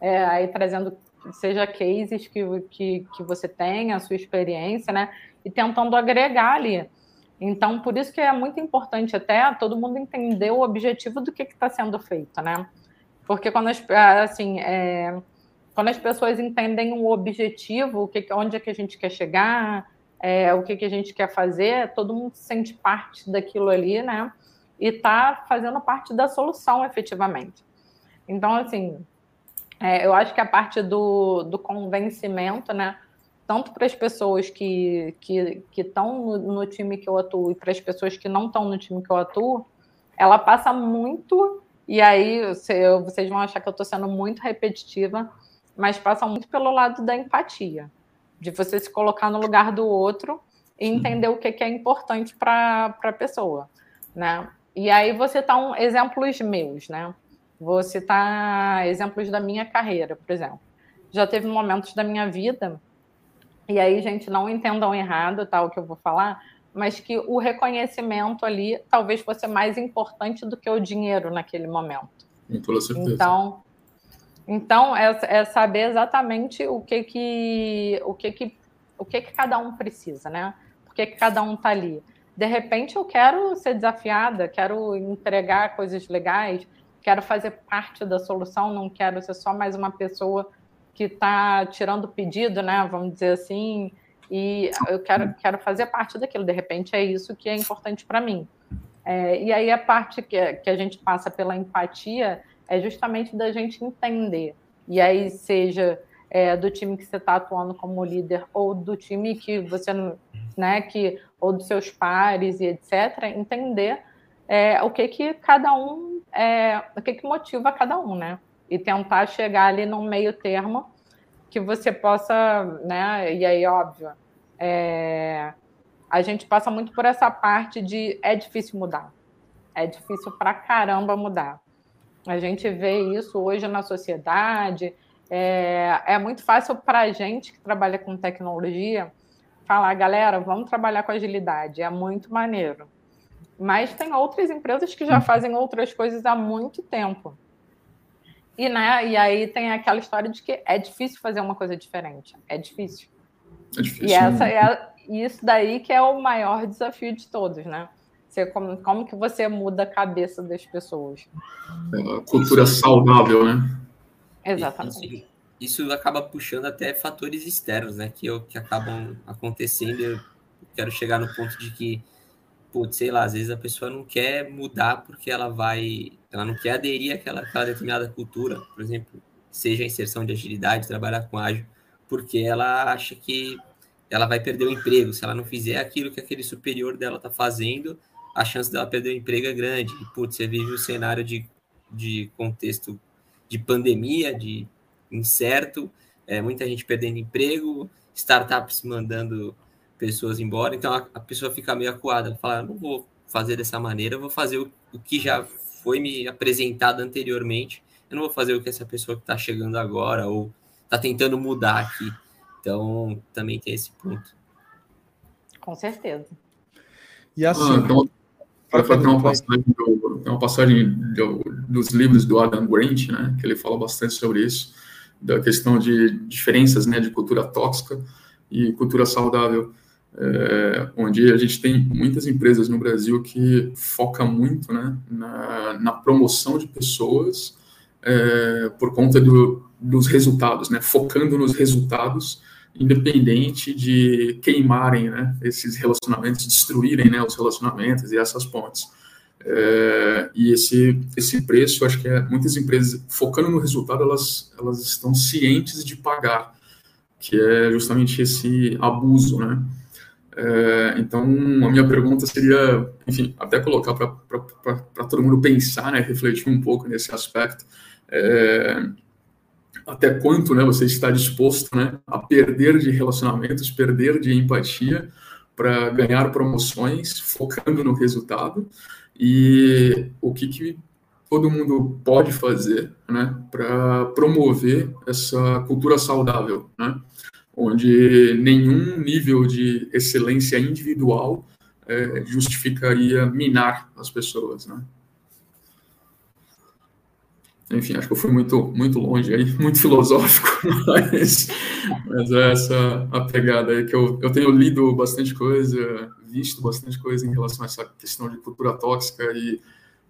é, aí trazendo, seja cases que, que, que você tem, a sua experiência, né? E tentando agregar ali. Então, por isso que é muito importante até todo mundo entender o objetivo do que está sendo feito, né? Porque quando as, assim, é, quando as pessoas entendem o objetivo, o que, onde é que a gente quer chegar, é, o que, que a gente quer fazer, todo mundo se sente parte daquilo ali, né? E está fazendo parte da solução efetivamente. Então, assim, é, eu acho que a parte do, do convencimento, né? Tanto para as pessoas que estão que, que no, no time que eu atuo e para as pessoas que não estão no time que eu atuo, ela passa muito, e aí vocês vão achar que eu estou sendo muito repetitiva, mas passa muito pelo lado da empatia de você se colocar no lugar do outro e entender o que, que é importante para a pessoa, né? E aí você tá um exemplos meus, né? Vou citar exemplos da minha carreira, por exemplo. Já teve momentos da minha vida, e aí, gente, não entendam errado, tá, o que eu vou falar, mas que o reconhecimento ali talvez fosse mais importante do que o dinheiro naquele momento. Com toda certeza. Então, então, é, é, saber exatamente o que que, o que que, o que que cada um precisa, né? Por que, que cada um está ali? De repente, eu quero ser desafiada, quero entregar coisas legais, quero fazer parte da solução, não quero ser só mais uma pessoa que está tirando pedido, né? Vamos dizer assim, e eu quero, quero fazer parte daquilo. De repente, é isso que é importante para mim. É, e aí, a parte que, que a gente passa pela empatia é justamente da gente entender. E aí, seja é, do time que você está atuando como líder ou do time que você, né, que ou dos seus pares e etc, entender é, o que que cada um, é, o que que motiva cada um, né? E tentar chegar ali num meio termo que você possa, né? E aí, óbvio, é, a gente passa muito por essa parte de é difícil mudar, é difícil pra caramba mudar. A gente vê isso hoje na sociedade. É, é muito fácil para a gente que trabalha com tecnologia falar, galera, vamos trabalhar com agilidade, é muito maneiro. Mas tem outras empresas que já uhum. fazem outras coisas há muito tempo. E, né, e aí tem aquela história de que é difícil fazer uma coisa diferente. É difícil. É difícil. E essa né? é isso daí que é o maior desafio de todos, né? Você, como, como que você muda a cabeça das pessoas? É cultura saudável, né? Exatamente. Isso, isso, acaba puxando até fatores externos, né? Que, que acabam acontecendo. Eu quero chegar no ponto de que, putz, sei lá, às vezes a pessoa não quer mudar porque ela vai. Ela não quer aderir àquela, àquela determinada cultura, por exemplo, seja a inserção de agilidade, trabalhar com ágil, porque ela acha que ela vai perder o emprego. Se ela não fizer aquilo que aquele superior dela está fazendo, a chance dela perder o emprego é grande. E, putz, você vive um cenário de, de contexto de pandemia, de incerto, é, muita gente perdendo emprego, startups mandando pessoas embora, então a, a pessoa fica meio acuada, fala, não vou fazer dessa maneira, eu vou fazer o, o que já foi me apresentado anteriormente, eu não vou fazer o que essa pessoa que está chegando agora ou está tentando mudar aqui. Então, também tem esse ponto. Com certeza. E assim, ah, então, para fazer uma passagem, do, uma passagem do, dos livros do Adam Grant, né, que ele fala bastante sobre isso, da questão de diferenças né, de cultura tóxica e cultura saudável, é, onde a gente tem muitas empresas no Brasil que foca muito né, na, na promoção de pessoas é, por conta do, dos resultados, né, focando nos resultados independente de queimarem né, esses relacionamentos, destruírem né, os relacionamentos e essas pontes. É, e esse, esse preço, acho que é, muitas empresas, focando no resultado, elas, elas estão cientes de pagar, que é justamente esse abuso, né? É, então, a minha pergunta seria, enfim, até colocar para todo mundo pensar, né, refletir um pouco nesse aspecto. É, até quanto né, você está disposto né, a perder de relacionamentos, perder de empatia para ganhar promoções, focando no resultado, e o que, que todo mundo pode fazer né, para promover essa cultura saudável, né, onde nenhum nível de excelência individual é, justificaria minar as pessoas. Né. Enfim, acho que eu fui muito, muito longe aí, muito filosófico, mas, mas é essa a pegada aí que eu, eu tenho lido bastante coisa, visto bastante coisa em relação a essa questão de cultura tóxica e,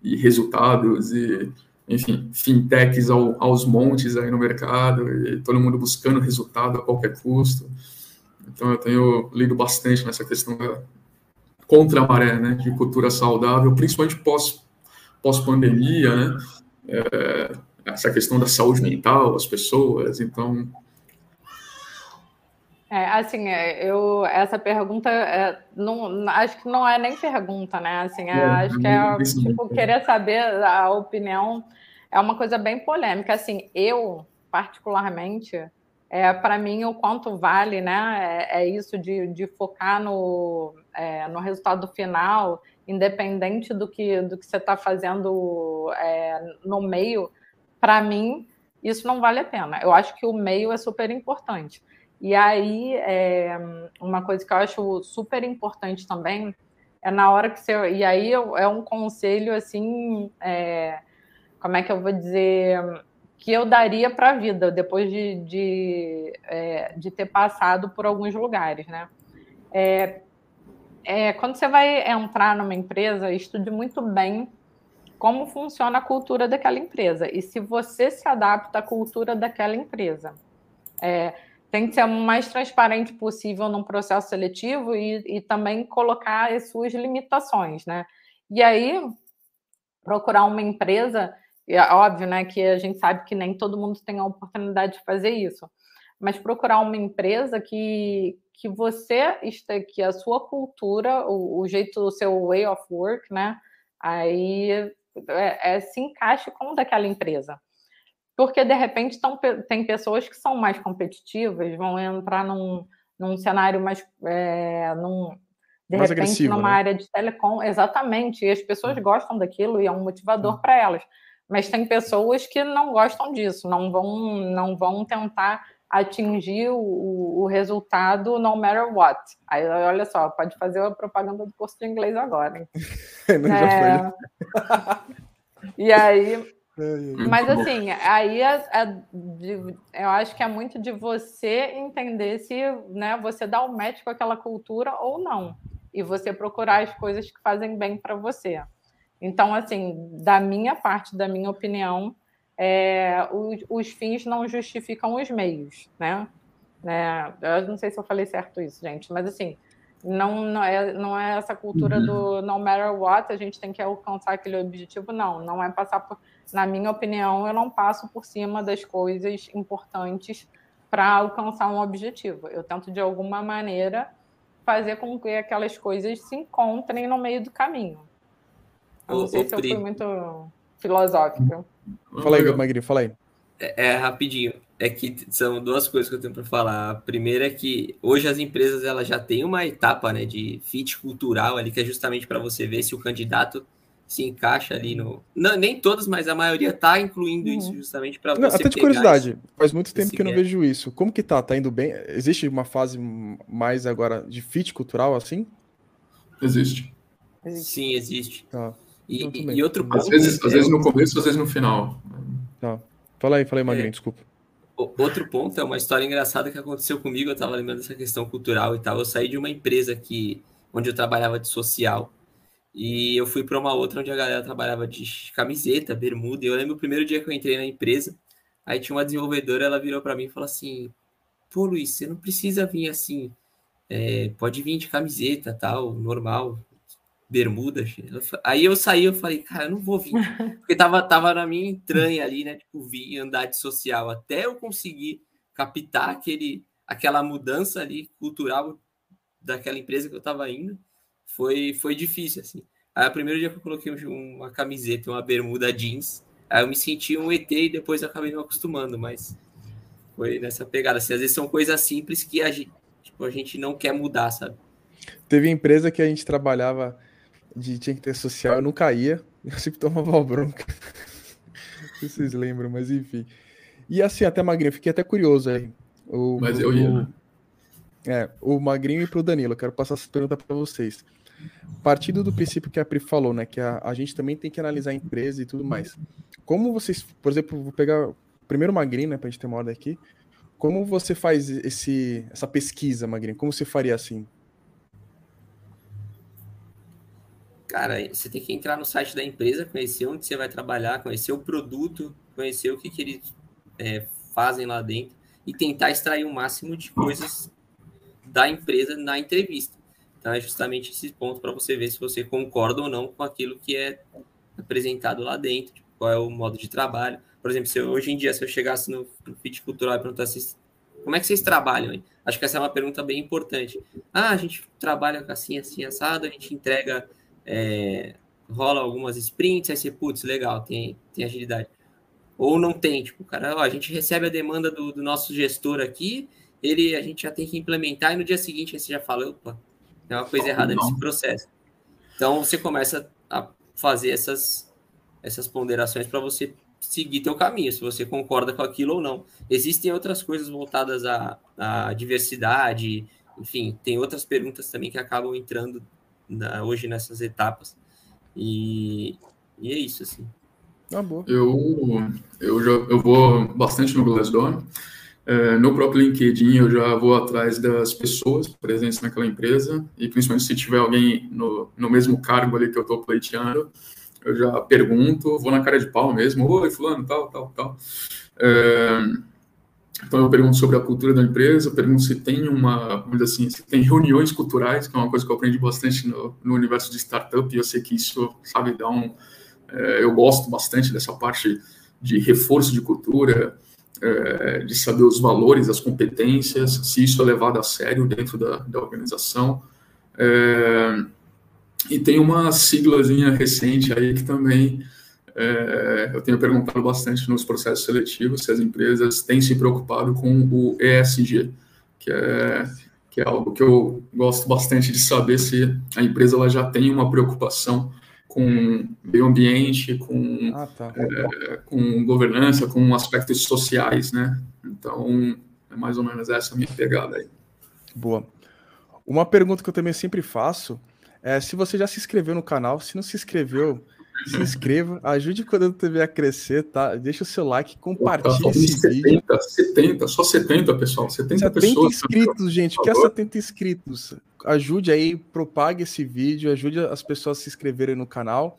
e resultados e, enfim, fintechs ao, aos montes aí no mercado e todo mundo buscando resultado a qualquer custo. Então eu tenho lido bastante nessa questão da contra a maré, né, de cultura saudável, principalmente pós pós pandemia, né? É, essa questão da saúde mental das pessoas, então... É, assim, é, eu, essa pergunta, é, não, acho que não é nem pergunta, né? Assim, é, é acho que é, tipo, querer saber a opinião é uma coisa bem polêmica. Assim, eu, particularmente, é, para mim, o quanto vale, né? É, é isso de, de focar no, no resultado final independente do que, do que você está fazendo é, no meio, para mim, isso não vale a pena. Eu acho que o meio é super importante. E aí, é, uma coisa que eu acho super importante também é na hora que você. E aí é um conselho assim. É, como é que eu vou dizer? Que eu daria para a vida, depois de, de, é, de ter passado por alguns lugares, né? É, quando você vai entrar numa empresa, estude muito bem como funciona a cultura daquela empresa e se você se adapta à cultura daquela empresa. É, tem que ser o mais transparente possível num processo seletivo e, e também colocar as suas limitações, né? E aí, procurar uma empresa, é óbvio, né, que a gente sabe que nem todo mundo tem a oportunidade de fazer isso, mas procurar uma empresa que, que você, que a sua cultura, o, o jeito, o seu way of work, né, aí é, é, se encaixe com daquela empresa porque de repente tão, tem pessoas que são mais competitivas, vão entrar num, num cenário mais. É, num, de mais repente, numa né? área de telecom, exatamente, e as pessoas hum. gostam daquilo e é um motivador hum. para elas. Mas tem pessoas que não gostam disso, não vão, não vão tentar atingir o, o resultado no matter what. Aí, olha só, pode fazer a propaganda do curso de inglês agora. É... e aí, mas assim, aí é, é de, eu acho que é muito de você entender se né, você dá o um match com aquela cultura ou não. E você procurar as coisas que fazem bem para você. Então, assim, da minha parte, da minha opinião, é, os, os, fins não justificam os meios, né? É, eu não sei se eu falei certo isso, gente, mas assim, não, não, é, não é essa cultura uhum. do no matter what, a gente tem que alcançar aquele objetivo, não. Não é passar por na minha opinião, eu não passo por cima das coisas importantes para alcançar um objetivo. Eu tento, de alguma maneira, fazer com que aquelas coisas se encontrem no meio do caminho. Eu não sei se eu fui muito filosófica. Fala aí, Magri, fala aí. É, é, rapidinho. É que são duas coisas que eu tenho para falar. A primeira é que hoje as empresas elas já têm uma etapa né, de fit cultural ali, que é justamente para você ver se o candidato se encaixa ali no. Não, nem todas, mas a maioria tá incluindo uhum. isso justamente para você. Não, até de curiosidade, esse, faz muito tempo que eu não vejo isso. Como que tá? Tá indo bem? Existe uma fase mais agora de fit cultural assim? Existe. Sim, existe. Tá. E, e, outro ponto. Às vezes, é... às vezes no começo, às vezes no final. Tá. Fala aí, fala aí, Magrinho, é... desculpa. Outro ponto é uma história engraçada que aconteceu comigo. Eu estava lembrando dessa questão cultural e tal. Eu saí de uma empresa que, onde eu trabalhava de social e eu fui para uma outra onde a galera trabalhava de camiseta, bermuda. E eu lembro o primeiro dia que eu entrei na empresa, aí tinha uma desenvolvedora, ela virou para mim e falou assim: Pô, Luiz, você não precisa vir assim, é, pode vir de camiseta, tal, normal, bermuda. Aí eu saí, eu falei, cara, eu não vou vir, porque tava, tava na minha entranha ali, né? Tipo, vir andar de social, até eu conseguir captar aquele, aquela mudança ali cultural daquela empresa que eu tava indo foi, foi difícil, assim. Aí, o primeiro dia que eu coloquei uma camiseta, uma bermuda jeans, aí eu me senti um ET e depois eu acabei me acostumando, mas foi nessa pegada. Assim, às vezes são coisas simples que a gente, tipo, a gente não quer mudar, sabe? Teve empresa que a gente trabalhava de tinha que ter social, eu não caía, eu sempre tomava bronca. Não sei se vocês lembram, mas enfim. E assim, até Magrinho, fiquei até curioso aí. O, mas eu ia. Né? É, o Magrinho e pro Danilo, eu quero passar essa pergunta para vocês partindo do princípio que a Pri falou, né? Que a, a gente também tem que analisar a empresa e tudo mais. Como vocês, por exemplo, vou pegar primeiro o Magrinho, né? Pra gente ter uma ordem aqui. Como você faz esse, essa pesquisa, Magrinho? Como você faria assim? Cara, você tem que entrar no site da empresa, conhecer onde você vai trabalhar, conhecer o produto, conhecer o que, que eles é, fazem lá dentro e tentar extrair o máximo de coisas da empresa na entrevista. Então é justamente esse ponto para você ver se você concorda ou não com aquilo que é apresentado lá dentro, tipo, qual é o modo de trabalho. Por exemplo, se eu, hoje em dia, se eu chegasse no, no Fit Cultural e perguntasse como é que vocês trabalham? Acho que essa é uma pergunta bem importante. Ah, a gente trabalha assim, assim, assado, a gente entrega, é, rola algumas sprints, aí você, putz, legal, tem, tem agilidade. Ou não tem, tipo, cara, ó, a gente recebe a demanda do, do nosso gestor aqui, ele a gente já tem que implementar, e no dia seguinte você já fala, opa, tem uma coisa errada não. nesse processo. Então você começa a fazer essas, essas ponderações para você seguir teu caminho, se você concorda com aquilo ou não. Existem outras coisas voltadas à, à diversidade, enfim, tem outras perguntas também que acabam entrando na, hoje nessas etapas. E, e é isso, assim. Ah, boa. Eu, eu, já, eu vou bastante no Glassdoor. É, no próprio LinkedIn, eu já vou atrás das pessoas presentes naquela empresa, e principalmente se tiver alguém no, no mesmo cargo ali que eu estou pleiteando, eu já pergunto, vou na cara de pau mesmo, oi, fulano, tal, tal, tal. É, Então eu pergunto sobre a cultura da empresa, pergunto se tem uma, vamos dizer assim, se tem reuniões culturais, que é uma coisa que eu aprendi bastante no, no universo de startup, e eu sei que isso, sabe, dá um... É, eu gosto bastante dessa parte de reforço de cultura, é, de saber os valores, as competências, se isso é levado a sério dentro da, da organização. É, e tem uma siglazinha recente aí que também é, eu tenho perguntado bastante nos processos seletivos se as empresas têm se preocupado com o ESG, que é, que é algo que eu gosto bastante de saber se a empresa ela já tem uma preocupação com meio ambiente, com, ah, tá. é, com governança, com aspectos sociais, né? Então, é mais ou menos essa a minha pegada aí. Boa. Uma pergunta que eu também sempre faço é se você já se inscreveu no canal, se não se inscreveu, se inscreva, ajude o Codando TV a crescer, tá? Deixa o seu like, compartilhe esse 70, vídeo. 70, só 70, pessoal. 70, 70 pessoas. inscritos, gente. Quer 70 inscritos? Ajude aí, propague esse vídeo, ajude as pessoas a se inscreverem no canal.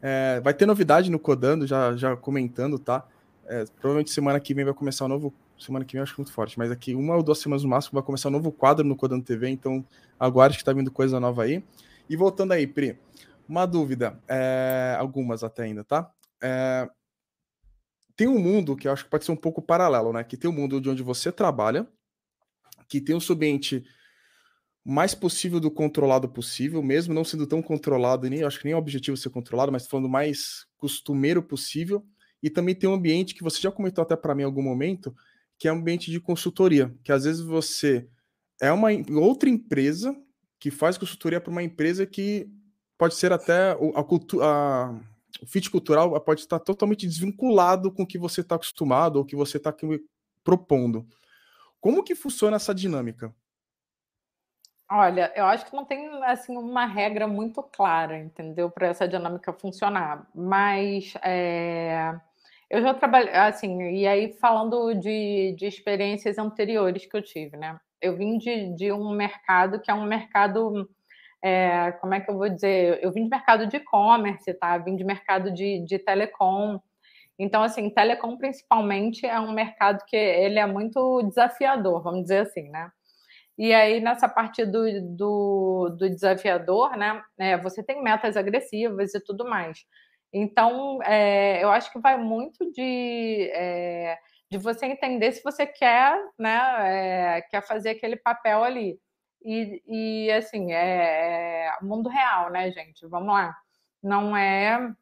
É, vai ter novidade no Codando, já, já comentando, tá? É, provavelmente semana que vem vai começar um novo. Semana que vem eu acho muito forte, mas aqui uma ou duas semanas no máximo vai começar um novo quadro no Codando TV, então aguarde que tá vindo coisa nova aí. E voltando aí, Pri. Uma dúvida, é, algumas até ainda, tá? É, tem um mundo que eu acho que pode ser um pouco paralelo, né? Que tem o um mundo de onde você trabalha, que tem um ambiente mais possível do controlado possível, mesmo não sendo tão controlado, nem acho que nem é o objetivo ser controlado, mas falando mais costumeiro possível. E também tem um ambiente que você já comentou até para mim em algum momento, que é um ambiente de consultoria, que às vezes você é uma outra empresa que faz consultoria para uma empresa que pode ser até a, cultura, o fit cultural pode estar totalmente desvinculado com o que você está acostumado ou que você está propondo. Como que funciona essa dinâmica? Olha, eu acho que não tem assim uma regra muito clara, entendeu, para essa dinâmica funcionar. Mas é, eu já trabalhei assim, e aí falando de, de experiências anteriores que eu tive, né? Eu vim de, de um mercado que é um mercado é, como é que eu vou dizer? Eu vim de mercado de e-commerce, tá? Vim de mercado de, de telecom. Então, assim, telecom principalmente é um mercado que ele é muito desafiador, vamos dizer assim, né? E aí, nessa parte do, do, do desafiador, né? É, você tem metas agressivas e tudo mais. Então, é, eu acho que vai muito de, é, de você entender se você quer, né? É, quer fazer aquele papel ali. E, e assim, é, é mundo real, né, gente? Vamos lá. Não é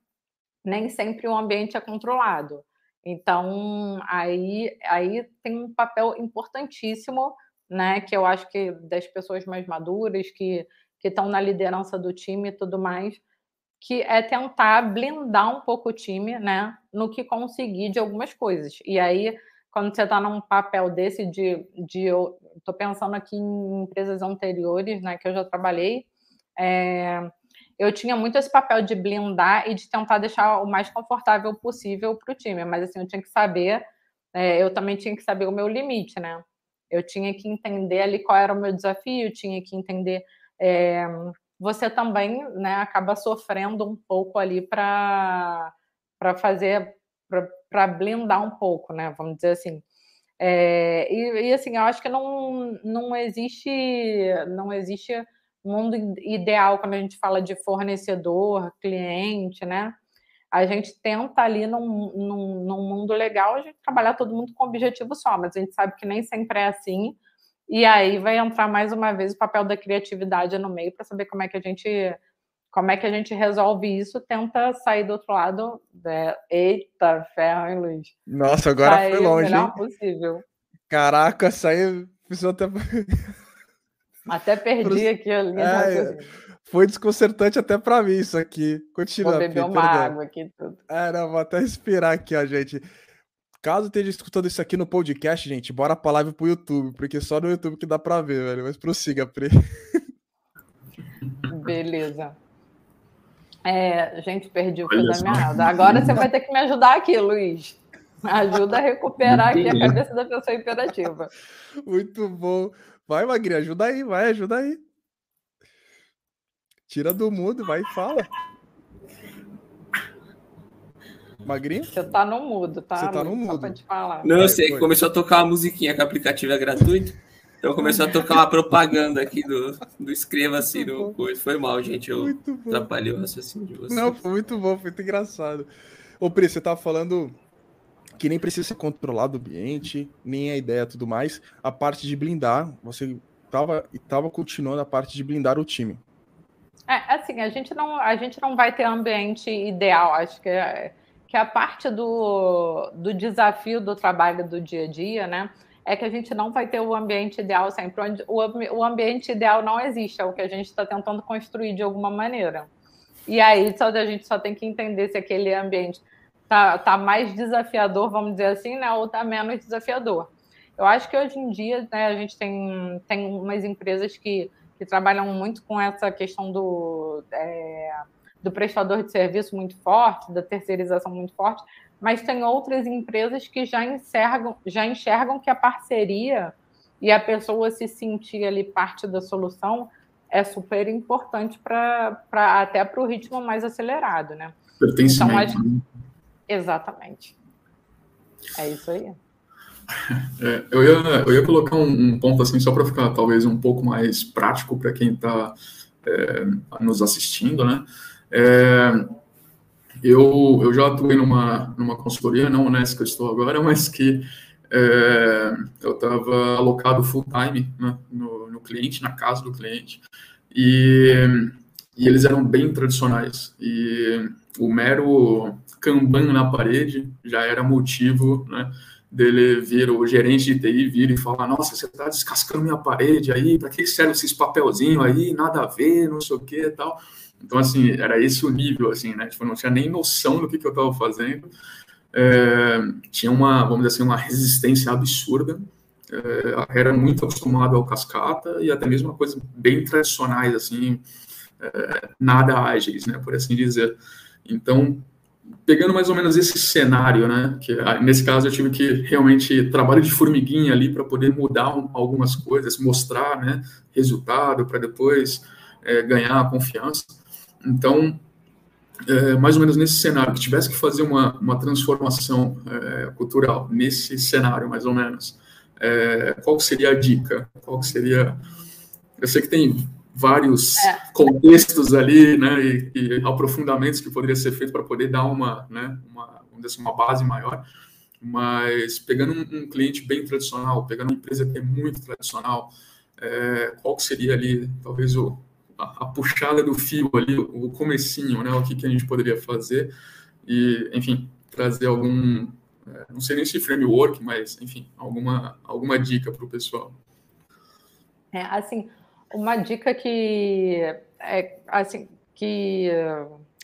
nem sempre o ambiente é controlado. Então, aí, aí tem um papel importantíssimo, né? Que eu acho que das pessoas mais maduras, que estão na liderança do time e tudo mais, que é tentar blindar um pouco o time, né? No que conseguir de algumas coisas. E aí quando você está num papel desse de, de estou pensando aqui em empresas anteriores, né, que eu já trabalhei, é, eu tinha muito esse papel de blindar e de tentar deixar o mais confortável possível para o time, mas assim, eu tinha que saber, é, eu também tinha que saber o meu limite, né? Eu tinha que entender ali qual era o meu desafio, tinha que entender. É, você também né, acaba sofrendo um pouco ali para fazer para blindar um pouco, né? Vamos dizer assim. É, e, e, assim, eu acho que não, não existe não existe mundo ideal quando a gente fala de fornecedor, cliente, né? A gente tenta ali num, num, num mundo legal a gente trabalhar todo mundo com objetivo só, mas a gente sabe que nem sempre é assim. E aí vai entrar mais uma vez o papel da criatividade no meio para saber como é que a gente como é que a gente resolve isso? Tenta sair do outro lado. Né? Eita, ferro, hein, Luiz? Nossa, agora foi longe. O melhor hein? possível. Caraca, saiu. Até... até perdi aqui a linha é, Foi desconcertante até para mim isso aqui. Continua. Vou beber uma água aqui tudo. É, não, vou até respirar aqui, ó, gente. Caso esteja escutando isso aqui no podcast, gente, bora pra live pro YouTube, porque só no YouTube que dá pra ver, velho. Mas prossiga, Pri. Beleza. É, gente, perdi o fio da meada. Agora você vai ter que me ajudar aqui, Luiz. Ajuda a recuperar aqui a cabeça da pessoa imperativa. Muito bom. Vai, Magri, ajuda aí, vai, ajuda aí. Tira do mundo, vai e fala. Magrinho? Você tá no mudo, tá? Você tá no Só mudo. pra te falar. Não, eu sei, foi. começou a tocar uma musiquinha que o aplicativo é gratuito. Então começou a tocar uma propaganda aqui do, do Escreva-se no coisa. Foi mal, gente. Eu Muito bom. atrapalhei o raciocínio de vocês. Não, foi muito bom, foi muito engraçado. Ô, Pri, você tava falando que nem precisa ser controlado o ambiente, nem a ideia e tudo mais. A parte de blindar, você tava, e tava continuando a parte de blindar o time. É, assim, a gente não, a gente não vai ter ambiente ideal. Acho que é, que a parte do, do desafio do trabalho do dia a dia, né? É que a gente não vai ter o ambiente ideal sempre. O, o ambiente ideal não existe, é o que a gente está tentando construir de alguma maneira. E aí só, a gente só tem que entender se aquele ambiente tá, tá mais desafiador, vamos dizer assim, né? Ou tá menos desafiador. Eu acho que hoje em dia né, a gente tem, tem umas empresas que, que trabalham muito com essa questão do, é, do prestador de serviço muito forte, da terceirização muito forte, mas tem outras empresas que já enxergam, já enxergam que a parceria e a pessoa se sentir ali parte da solução é super importante para até para o ritmo mais acelerado, né? Pertencimento. Então, acho- né? Exatamente. É isso aí. É, eu, ia, eu ia colocar um, um ponto assim, só para ficar talvez um pouco mais prático para quem está nos assistindo, né? É, eu, eu já atuei numa, numa consultoria, não nessa que eu estou agora, mas que é, eu estava alocado full time né, no, no cliente, na casa do cliente, e, e eles eram bem tradicionais. E o mero Kanban na parede já era motivo, né? dele vir, o gerente de TI vir e falar, nossa, você está descascando minha parede aí, para que serve esses papelzinhos aí, nada a ver, não sei o que e tal. Então, assim, era esse o nível, assim, né? Tipo, não tinha nem noção do que, que eu estava fazendo. É, tinha uma, vamos dizer assim, uma resistência absurda. É, era muito acostumado ao cascata e até mesmo uma coisa bem tradicionais, assim, é, nada ágeis, né? Por assim dizer. Então, pegando mais ou menos esse cenário, né? Que ah, nesse caso eu tive que realmente trabalho de formiguinha ali para poder mudar um, algumas coisas, mostrar, né? Resultado para depois é, ganhar a confiança. Então, é, mais ou menos nesse cenário, que tivesse que fazer uma, uma transformação é, cultural nesse cenário, mais ou menos, é, qual seria a dica? Qual seria? Eu sei que tem vários É. contextos ali, né, e, e aprofundamentos que poderia ser feito para poder dar uma, né, uma, assim, uma base maior, mas pegando um, um cliente bem tradicional, pegando uma empresa que é muito tradicional, qual que seria ali, talvez, o, a, puxada do fio ali, o comecinho, né, o que, que a gente poderia fazer e, enfim, trazer algum, é, não sei nem se framework, mas, enfim, alguma, alguma dica para o pessoal. É, assim, uma dica que é assim que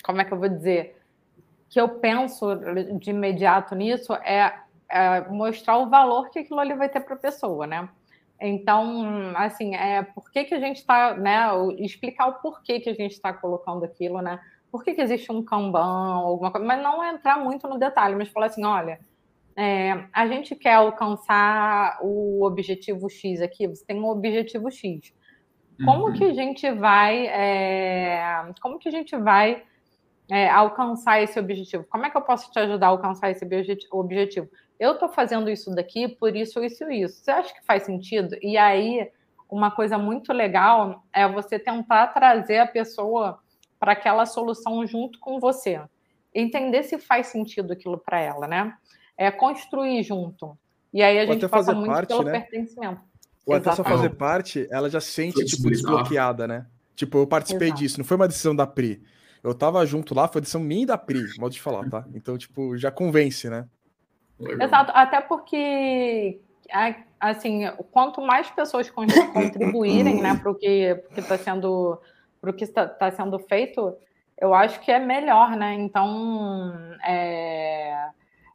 como é que eu vou dizer que eu penso de imediato nisso é, é mostrar o valor que aquilo ali vai ter para a pessoa, né? Então, assim, é por que, que a gente está, né? Explicar o porquê que a gente está colocando aquilo, né? Por que, que existe um Kanban, alguma coisa, mas não entrar muito no detalhe, mas falar assim, olha, é, a gente quer alcançar o objetivo X aqui, você tem um objetivo X. Como Uhum. que a gente vai, é, como que a gente vai é, alcançar esse objetivo? Como é que eu posso te ajudar a alcançar esse obje- objetivo? Eu estou fazendo isso daqui por isso, isso e isso. Você acha que faz sentido? E aí, uma coisa muito legal é você tentar trazer a pessoa para aquela solução junto com você. Entender se faz sentido aquilo para ela, né? É construir junto. E aí a Ou gente passa fazer muito parte, pelo né? pertencimento. Ou até só fazer parte, ela já se sente, tipo, desbloqueada, né? Tipo, eu participei Exato. disso, não foi uma decisão da Pri. Eu tava junto lá, foi decisão minha e da Pri, modo de falar, tá? Então, tipo, já convence, né? Legal. Exato, até porque assim, quanto mais pessoas con- contribuírem, né, para o que está sendo, pro que está tá sendo feito, eu acho que é melhor, né? Então, é,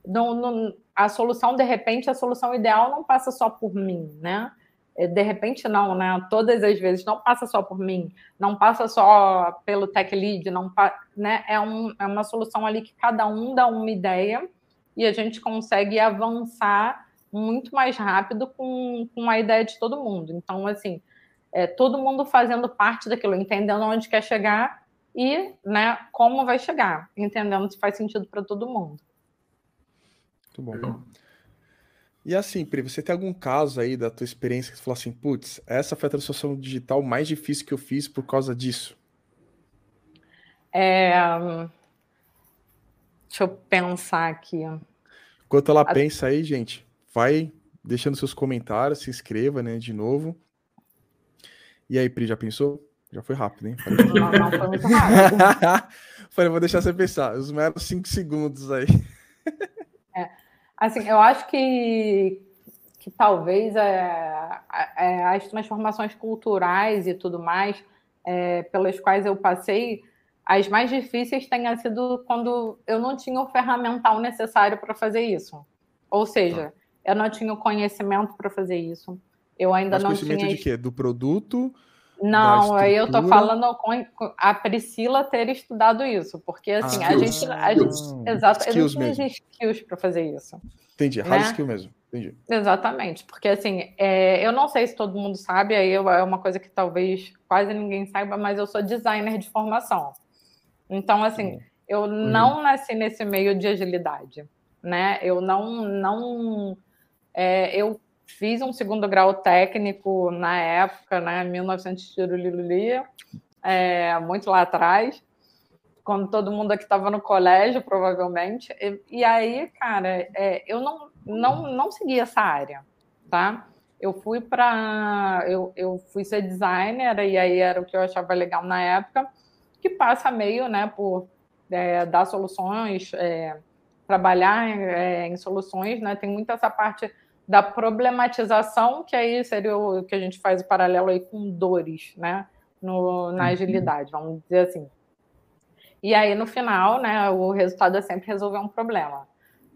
não- a solução, de repente, a solução ideal não passa só por mim, né? É, De repente, não, né? Todas as vezes não passa só por mim, não passa só pelo tech lead, não, né? É, um, é uma solução ali que cada um dá uma ideia e a gente consegue avançar muito mais rápido com, com a ideia de todo mundo. Então, assim, é, todo mundo fazendo parte daquilo, entendendo onde quer chegar e né, como vai chegar, entendendo se faz sentido para todo mundo. Muito bom. E assim, Pri, você tem algum caso aí da tua experiência que você falou assim, putz, essa foi a transformação digital mais difícil que eu fiz por causa disso? É... Deixa eu pensar aqui. Enquanto ela a... pensa aí, gente, vai deixando seus comentários, se inscreva, né, de novo. E aí, Pri, já pensou? Já foi rápido, hein? Falei, não, não foi muito rápido. Falei, vou deixar você pensar. Os meros cinco segundos aí. É, assim, eu acho que, que talvez é, é, as transformações culturais e tudo mais é, pelas quais eu passei, as mais difíceis tenham sido quando eu não tinha o ferramental necessário para fazer isso. Ou seja, tá. eu não tinha o conhecimento para fazer isso. Eu ainda Mas não conhecimento tinha. de quê? Do produto? Não, aí eu tô falando com a Priscila ter estudado isso, porque assim, ah, a, gente, a gente. Exato, skills eu não tinha skills para fazer isso. Entendi, hard né? skill mesmo. Entendi. Exatamente, porque assim, é, eu não sei se todo mundo sabe, aí eu, é uma coisa que talvez quase ninguém saiba, mas eu sou designer de formação. Então, assim, eu uhum. não nasci nesse meio de agilidade, né? Eu não, não, é, eu Fiz um segundo grau técnico na época, né, 1900 é, muito lá atrás, quando todo mundo aqui estava no colégio, provavelmente. E, e aí, cara, é, eu não, não, não segui essa área, tá? Eu fui para. Eu, eu fui ser designer, e aí era o que eu achava legal na época, que passa meio, né, por é, dar soluções, é, trabalhar é, em soluções, né? Tem muito essa parte da problematização, que aí seria o que a gente faz o paralelo aí com dores, né? No, na uhum. agilidade, vamos dizer assim. E aí, no final, né, o resultado é sempre resolver um problema,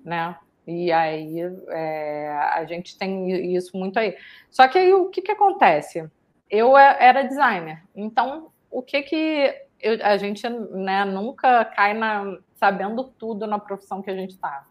né? E aí é, a gente tem isso muito aí. Só que aí o que, que acontece? Eu é, era designer, então o que que eu, a gente né, nunca cai na, sabendo tudo na profissão que a gente está.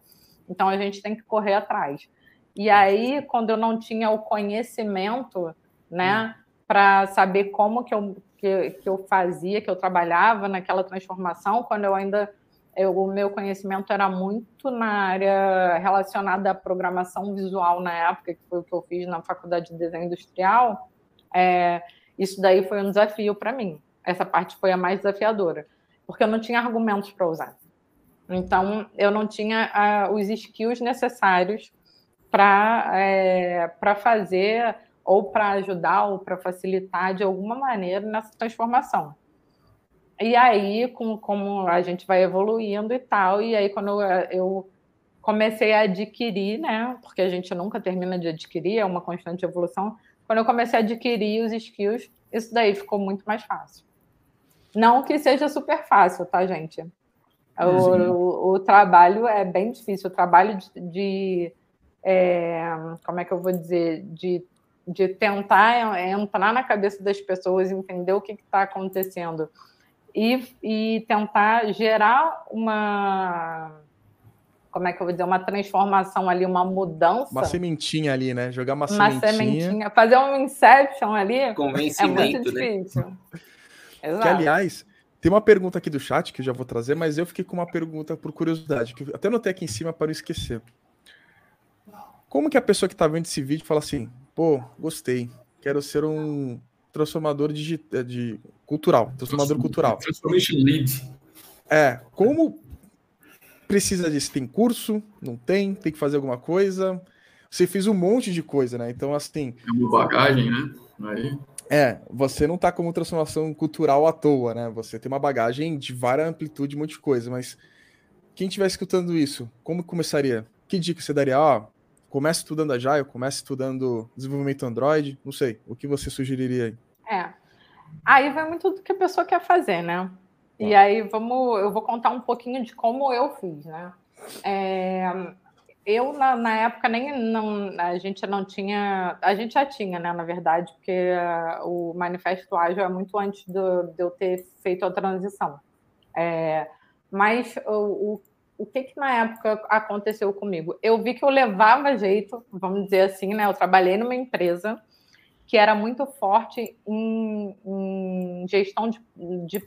Então a gente tem que correr atrás. E aí, quando eu não tinha o conhecimento, né, hum. para saber como que eu, que, que eu fazia, que eu trabalhava naquela transformação, quando eu ainda eu, o meu conhecimento era muito na área relacionada à programação visual na época, que foi o que eu fiz na faculdade de desenho industrial. É, isso daí foi um desafio para mim. Essa parte foi a mais desafiadora, porque eu não tinha argumentos para usar. Então, eu não tinha uh, os skills necessários para é, fazer ou para ajudar ou para facilitar de alguma maneira nessa transformação. E aí, com, como a gente vai evoluindo e tal, e aí quando eu, eu comecei a adquirir, né? Porque a gente nunca termina de adquirir, é uma constante evolução. Quando eu comecei a adquirir os skills, isso daí ficou muito mais fácil. Não que seja super fácil, tá, gente? O, o, o trabalho é bem difícil. O trabalho de, de é, como é que eu vou dizer, de, de tentar entrar na cabeça das pessoas, entender o que está acontecendo e, e tentar gerar uma como é que eu vou dizer, uma transformação ali, uma mudança. Uma sementinha ali, né? Jogar uma, uma sementinha. sementinha. Fazer um inception ali Convencimento, é muito né? Exato. Que, aliás, tem uma pergunta aqui do chat que eu já vou trazer, mas eu fiquei com uma pergunta por curiosidade, que até notei aqui em cima para não esquecer. Como que a pessoa que está vendo esse vídeo fala assim, pô, gostei, quero ser um transformador de, eh, de cultural, transformador cultural. Transformation lead. É, como precisa disso? Tem curso? Não tem? Tem que fazer alguma coisa? Você fez um monte de coisa, né? Então, assim. É uma bagagem, né? Aí. É, você não tá como transformação cultural à toa, né? Você tem uma bagagem de várias amplitude, um monte de coisa, mas quem estiver escutando isso, como começaria? Que dica você daria? Ah, comece estudando Agile, comece estudando desenvolvimento Android, não sei, o que você sugeriria aí? É, aí vai muito do que a pessoa quer fazer, né? E aí vamos, eu vou contar um pouquinho de como eu fiz, né? É, eu na, na, época nem não, a gente não tinha, a gente já tinha, né? Na verdade, porque uh, o manifesto ágil é muito antes do, de eu ter feito a transição. É, mas o, o o que, que na época aconteceu comigo? Eu vi que eu levava jeito, vamos dizer assim, né? Eu trabalhei numa empresa que era muito forte em, em gestão de, de,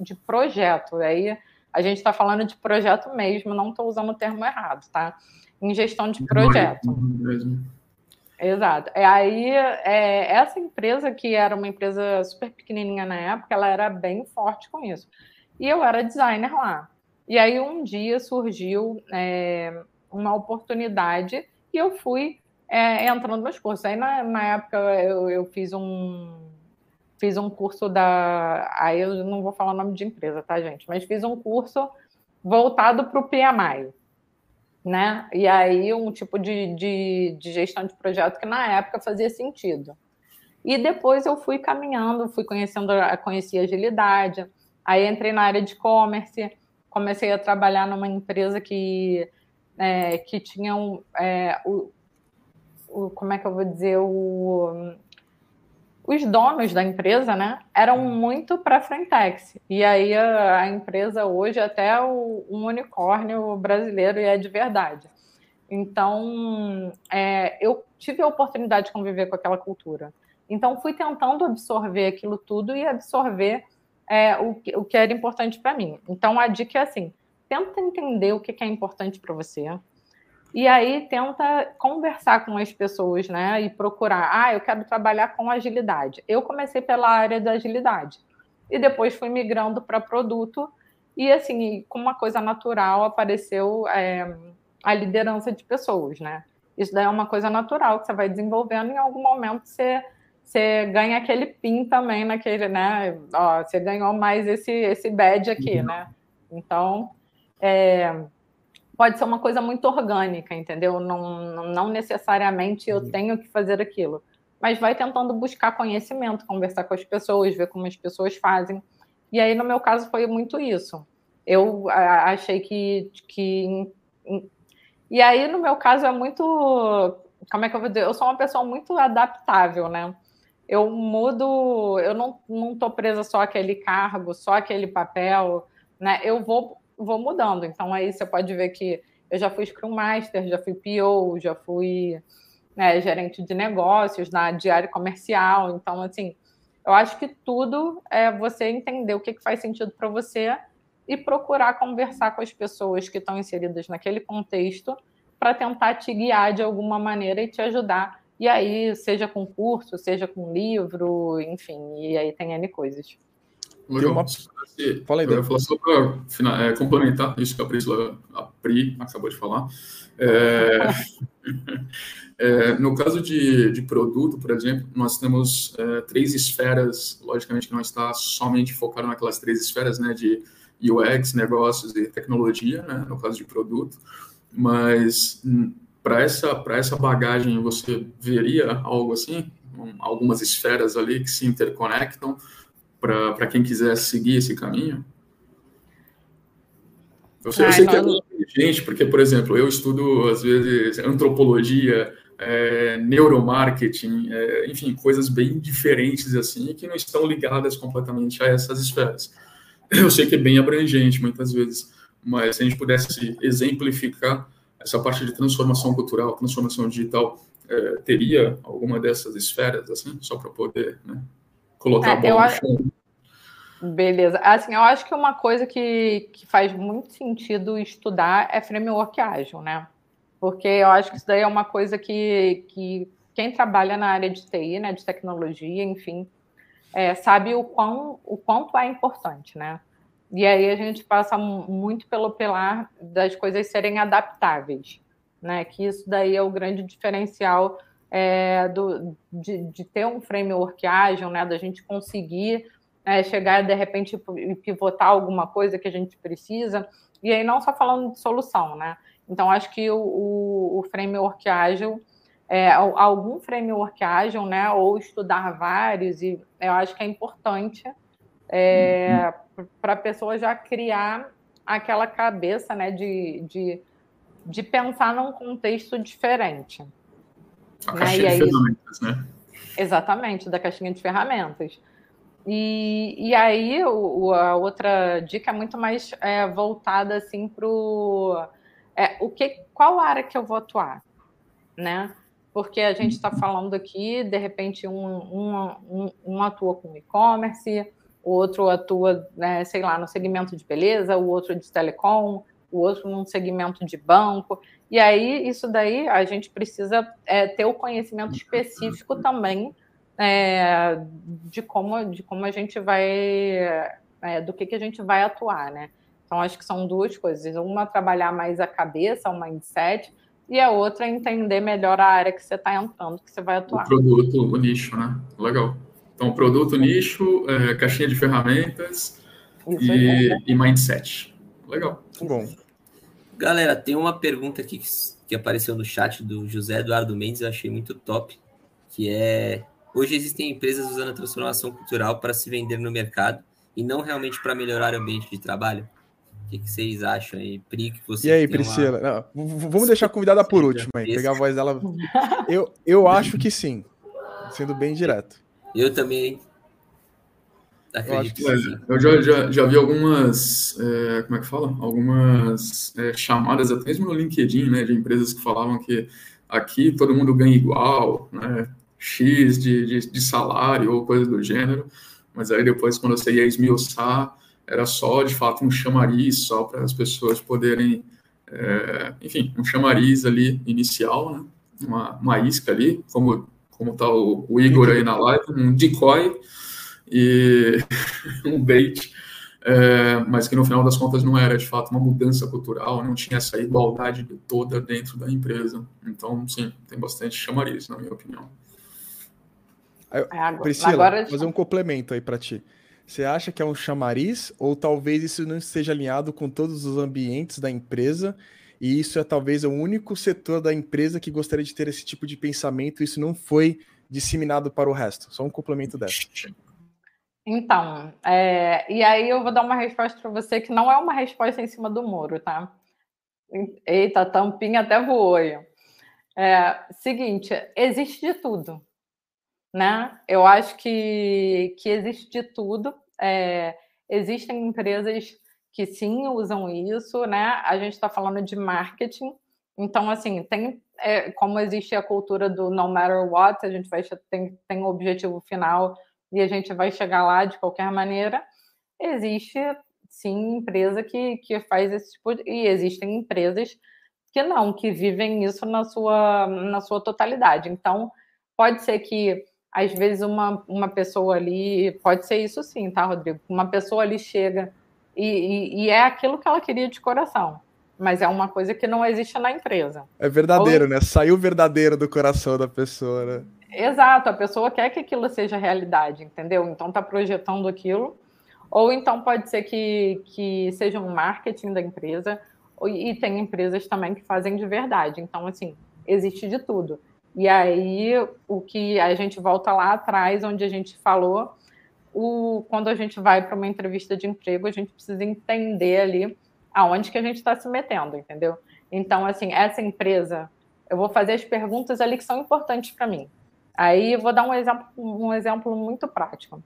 de, projeto. Aí A gente está falando de projeto mesmo, não estou usando o termo errado, tá? Em gestão de projeto. Mesmo. Exato. E aí, é, essa empresa, que era uma empresa super pequenininha na época, ela era bem forte com isso. E eu era designer lá. E aí, um dia surgiu é, uma oportunidade e eu fui é, entrando nos cursos. Aí, na, na época, eu, eu fiz um fiz um curso da. Aí eu não vou falar o nome de empresa, tá, gente? Mas fiz um curso voltado para o PMI. Né? E aí, um tipo de, de, de, gestão de projeto que na época fazia sentido. E depois eu fui caminhando, fui conhecendo, conheci agilidade, aí entrei na área de e-commerce, comecei a trabalhar numa empresa que, é, que tinha um, é, o, o, como é que eu vou dizer, o, os donos da empresa, né, eram hum. muito para frentex. E aí a, a, empresa hoje é até o, um unicórnio brasileiro e é de verdade. Então, é, eu tive a oportunidade de conviver com aquela cultura. Então, fui tentando absorver aquilo tudo e absorver é, o, o que era importante para mim. Então, a dica é assim: tenta entender o que é importante para você, e aí tenta conversar com as pessoas, né? E procurar, ah, eu quero trabalhar com agilidade. Eu comecei pela área da agilidade e depois fui migrando para produto e assim, com uma coisa natural apareceu é, a liderança de pessoas, né? Isso daí é uma coisa natural que você vai desenvolvendo em algum momento você você ganha aquele pin também naquele, né? Ó, você ganhou mais esse esse badge aqui, uhum. né? Então, é, pode ser uma coisa muito orgânica, entendeu? Não, não necessariamente eu uhum. tenho que fazer aquilo, mas vai tentando buscar conhecimento, conversar com as pessoas, ver como as pessoas fazem. E aí, no meu caso, foi muito isso. Eu achei que. que e aí, no meu caso, é muito. Como é que eu vou dizer? Eu sou uma pessoa muito adaptável, né? Eu mudo, eu não, não tô presa só aquele cargo, só aquele papel, né? Eu vou vou mudando. Então aí você pode ver que eu já fui Scrum Master, já fui PO, já fui né, gerente de negócios na diária comercial. Então, assim, eu acho que tudo é você entender o que, que faz sentido para você e procurar conversar com as pessoas que estão inseridas naquele contexto para tentar te guiar de alguma maneira e te ajudar. E aí, seja com curso, seja com livro, enfim, e aí tem N coisas. Legal. Uma... Fala aí, eu falar só para é, complementar isso que a Priscila, a Pri acabou de falar. É, é, no caso de, de produto, por exemplo, nós temos é, três esferas, logicamente que não está somente focado naquelas três esferas, né, de UX, negócios e tecnologia, né, no caso de produto, mas hum, para essa, para essa bagagem você veria algo assim, algumas esferas ali que se interconectam, para quem quiser seguir esse caminho? Eu sei, Ai, eu sei que é muito inteligente, porque, por exemplo, eu estudo, às vezes, antropologia, é, neuromarketing, é, enfim, coisas bem diferentes assim, que não estão ligadas completamente a essas esferas. Eu sei que é bem abrangente, muitas vezes, mas se a gente pudesse exemplificar essa parte de transformação cultural, transformação digital, é, teria alguma dessas esferas, assim, só para poder né, colocar é, a bola chão. Beleza. Assim, eu acho que uma coisa que, que faz muito sentido estudar é framework ágil, né? Porque eu acho que isso daí é uma coisa que, que quem trabalha na área de TI, né, de tecnologia, enfim, é, sabe o, quão, o quanto é importante, né? E aí a gente passa muito pelo pilar das coisas serem adaptáveis, né? Que isso daí é o grande diferencial é, do, de, de, ter um framework ágil, né, da gente conseguir é, chegar de repente e pivotar alguma coisa que a gente precisa, e aí não só falando de solução, né? Então, acho que o, o, o framework ágil, é, algum framework ágil, né, ou estudar vários, e eu acho que é importante é, uhum. para a pessoa já criar aquela cabeça né, de, de, de pensar num contexto diferente. A né? caixinha de ferramentas, né? Exatamente, da caixinha de ferramentas. E, e aí o, a outra dica é muito mais é, voltada assim para é, o que, qual área que eu vou atuar, né? Porque a gente está falando aqui, de repente um, um, um, um atua com e-commerce, o outro atua, né, sei lá, no segmento de beleza, o outro de telecom, o outro num segmento de banco. E aí, isso daí, a gente precisa é, ter o conhecimento específico também é, de, como, de como a gente vai, é, do que, que a gente vai atuar, né? Então, acho que são duas coisas. Uma, trabalhar mais a cabeça, o mindset, e a outra, entender melhor a área que você está entrando, que você vai atuar. O produto, o nicho, né? Legal. Então, produto, nicho, é, caixinha de ferramentas e, e, mindset. Legal. Bom. Galera, tem uma pergunta aqui que, que apareceu no chat do José Eduardo Mendes, eu achei muito top, que é Hoje existem empresas usando a transformação cultural para se vender no mercado e não realmente para melhorar o ambiente de trabalho. O que, que vocês acham aí, Pri? Que você e aí, Priscila? Uma... Não, vamos deixar a convidada por último aí, pegar a voz dela. Eu, eu acho que sim, sendo bem direto. Eu também acredito eu, que eu já, já, já vi algumas, é, como é que fala? Algumas é, chamadas, até mesmo no LinkedIn, né, de empresas que falavam que aqui todo mundo ganha igual, né? X de, de, de salário ou coisa do gênero, mas aí depois, quando você ia esmiuçar, era só, de fato, um chamariz, só para as pessoas poderem, é, enfim, um chamariz ali inicial, né? uma, uma isca ali, como como está o, o, Igor aí na live, um decoy e um bait, é, mas que no final das contas não era de fato uma mudança cultural, não tinha essa igualdade toda dentro da empresa. Então, sim, tem bastante chamariz, na minha opinião. É, Priscila, agora... fazer um complemento aí para ti. Você acha que é um chamariz ou talvez isso não esteja alinhado com todos os ambientes da empresa e isso é talvez o único setor da empresa que gostaria de ter esse tipo de pensamento e isso não foi disseminado para o resto? Só um complemento dessa. Então, é, e aí eu vou dar uma resposta para você que não é uma resposta em cima do muro, tá? Eita, tampinha até voou. É, seguinte, existe de tudo né? Eu acho que, que existe de tudo. É, existem empresas que sim usam isso, né? A gente está falando de marketing, então assim tem é, como existe a cultura do no matter what, a gente vai tem tem um objetivo final e a gente vai chegar lá de qualquer maneira. Existe sim empresa que, que faz esse tipo de, e existem empresas que não, que vivem isso na sua na sua totalidade. Então pode ser que às vezes uma, uma pessoa ali, pode ser isso sim, tá, Rodrigo? Uma pessoa ali chega e, e, e, é aquilo que ela queria de coração, mas é uma coisa que não existe na empresa. É verdadeiro, Ou... né? Saiu verdadeiro do coração da pessoa, né? Exato, a pessoa quer que aquilo seja realidade, entendeu? Então tá projetando aquilo. Ou então pode ser que, que seja um marketing da empresa, e tem empresas também que fazem de verdade. Então, assim, existe de tudo. E aí, o que a gente volta lá atrás, onde a gente falou, o, quando a gente vai para uma entrevista de emprego, a gente precisa entender ali aonde que a gente está se metendo, entendeu? Então, assim, essa empresa, eu vou fazer as perguntas ali que são importantes para mim. Aí, eu vou dar um exemplo, um exemplo muito prático.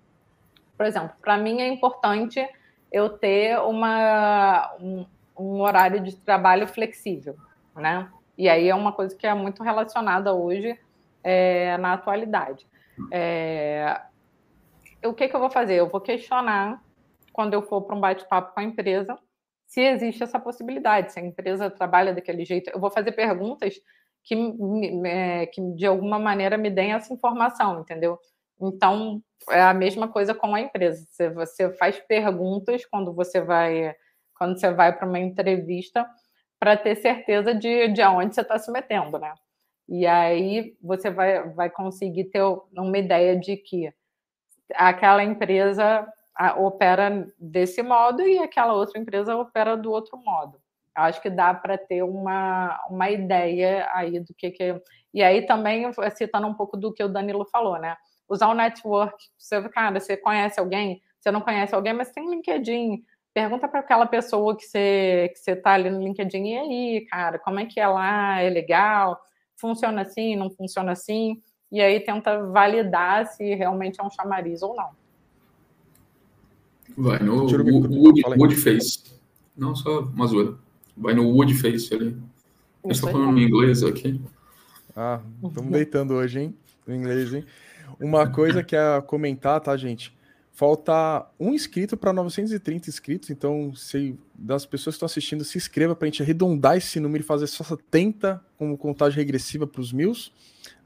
Por exemplo, para mim é importante eu ter uma, um, um horário de trabalho flexível, né? E aí é uma coisa que é muito relacionada hoje é, na atualidade. É, o que, que eu vou fazer? Eu vou questionar, quando eu for para um bate-papo com a empresa, se existe essa possibilidade, se a empresa trabalha daquele jeito. Eu vou fazer perguntas que, é, que de alguma maneira me deem essa informação, entendeu? Então, é a mesma coisa com a empresa. Você, você faz perguntas quando você vai quando você vai para uma entrevista para ter certeza de, de aonde você está se metendo, né? E aí você vai, vai conseguir ter uma ideia de que aquela empresa opera desse modo e aquela outra empresa opera do outro modo. Acho que dá para ter uma, uma ideia aí do que, que. E aí também, citando um pouco do que o Danilo falou, né? Usar o network. Você, cara, você conhece alguém, você não conhece alguém, mas tem LinkedIn, pergunta para aquela pessoa que você que você tá ali no LinkedIn e aí, cara, como é que é lá? É legal? Funciona assim? Não funciona assim? E aí tenta validar se realmente é um chamariz ou não. Vai no Wood, Wood Face. Não só Mazura. Vai no Wood Face ali. Eu estou falando em inglês aqui. Ah, estamos deitando hoje, hein? No inglês, hein? Uma coisa que é comentar, tá, gente? Falta um inscrito para 930 inscritos, então se das pessoas que estão assistindo, se inscreva para a gente arredondar esse número e fazer só 70 como contagem regressiva para os mil.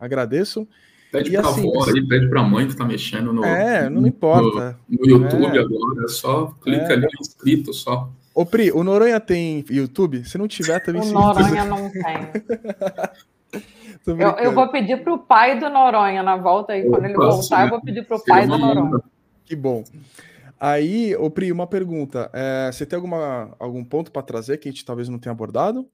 Agradeço. Pede para assim, avó aí, pede para a mãe que está mexendo no. É, não importa. No, no YouTube é. agora, é só clica é. ali no inscrito só. Ô Pri, o Noronha tem YouTube? Se não tiver, também O Noronha não tem. eu, eu, vou pedir para o pai do Noronha na volta aí. Quando ele voltar, eu vou pedir para o pai do Noronha. Que bom. Aí, ô Pri, uma pergunta. É, você tem alguma, algum ponto para trazer que a gente talvez não tenha abordado?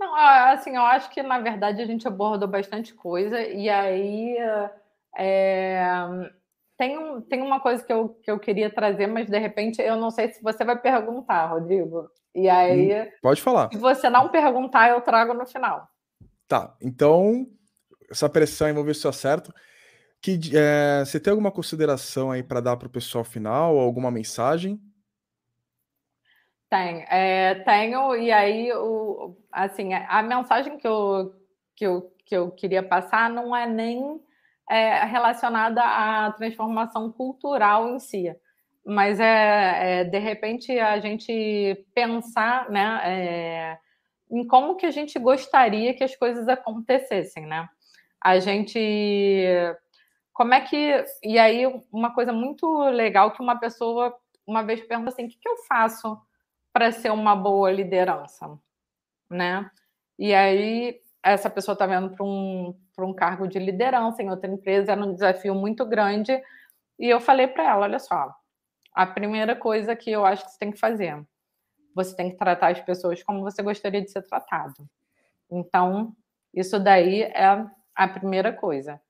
Não, assim, eu acho que na verdade a gente abordou bastante coisa, e aí é, tem, um, tem uma coisa que eu, que eu queria trazer, mas de repente eu não sei se você vai perguntar, Rodrigo. E aí. Hum, pode falar. Se você não perguntar, eu trago no final. Tá, então, essa pressão, vamos ver se eu acerto. Que, é, você tem alguma consideração aí para dar para o pessoal final, alguma mensagem? Tem, é, tenho, e aí, o, assim, a mensagem que eu, que, eu, que eu queria passar não é nem é, relacionada à transformação cultural em si, mas é, é de repente a gente pensar, né, é, em como que a gente gostaria que as coisas acontecessem, né? A gente como é que. E aí, uma coisa muito legal que uma pessoa uma vez perguntou assim: o que, que eu faço para ser uma boa liderança? Né? E aí, essa pessoa está vendo para um, um cargo de liderança em outra empresa, era um desafio muito grande. E eu falei para ela: olha só, a primeira coisa que eu acho que você tem que fazer, você tem que tratar as pessoas como você gostaria de ser tratado. Então, isso daí é a primeira coisa.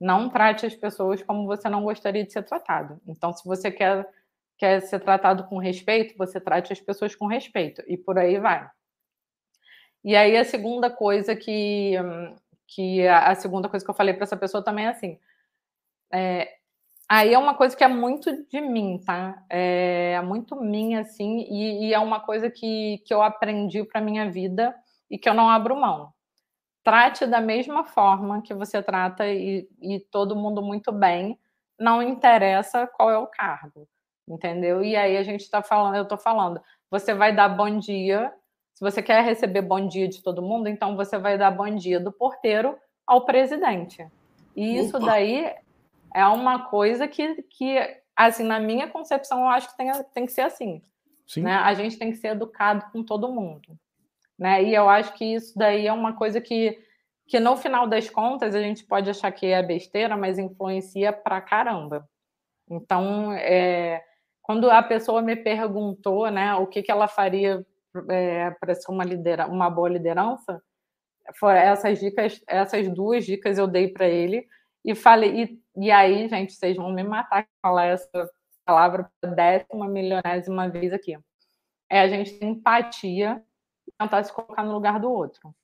Não trate as pessoas como você não gostaria de ser tratado. Então, se você quer, quer ser tratado com respeito, você trate as pessoas com respeito. E por aí vai. E aí, a segunda coisa que. Que a segunda coisa que eu falei para essa pessoa também é assim. É, aí é uma coisa que é muito de mim, tá? É muito minha, assim, e, e é uma coisa que, que eu aprendi para minha vida e que eu não abro mão trate da mesma forma que você trata e, e todo mundo muito bem, não interessa qual é o cargo, entendeu? E aí a gente está falando, eu estou falando, você vai dar bom dia, se você quer receber bom dia de todo mundo, então você vai dar bom dia do porteiro ao presidente. E isso Opa. daí é uma coisa que, que, assim, na minha concepção, eu acho que tem, tem que ser assim. Sim. Né? A gente tem que ser educado com todo mundo. Né? E eu acho que isso daí é uma coisa que, que no final das contas a gente pode achar que é besteira, mas influencia pra caramba. Então, é, quando a pessoa me perguntou né, o que, que ela faria é, para ser uma, lidera uma boa liderança, foram essas dicas, essas duas dicas eu dei para ele e falei, e, e aí, gente, vocês vão me matar falar essa palavra décima milionésima vez aqui. É a gente ter empatia tentar se colocar no lugar do outro.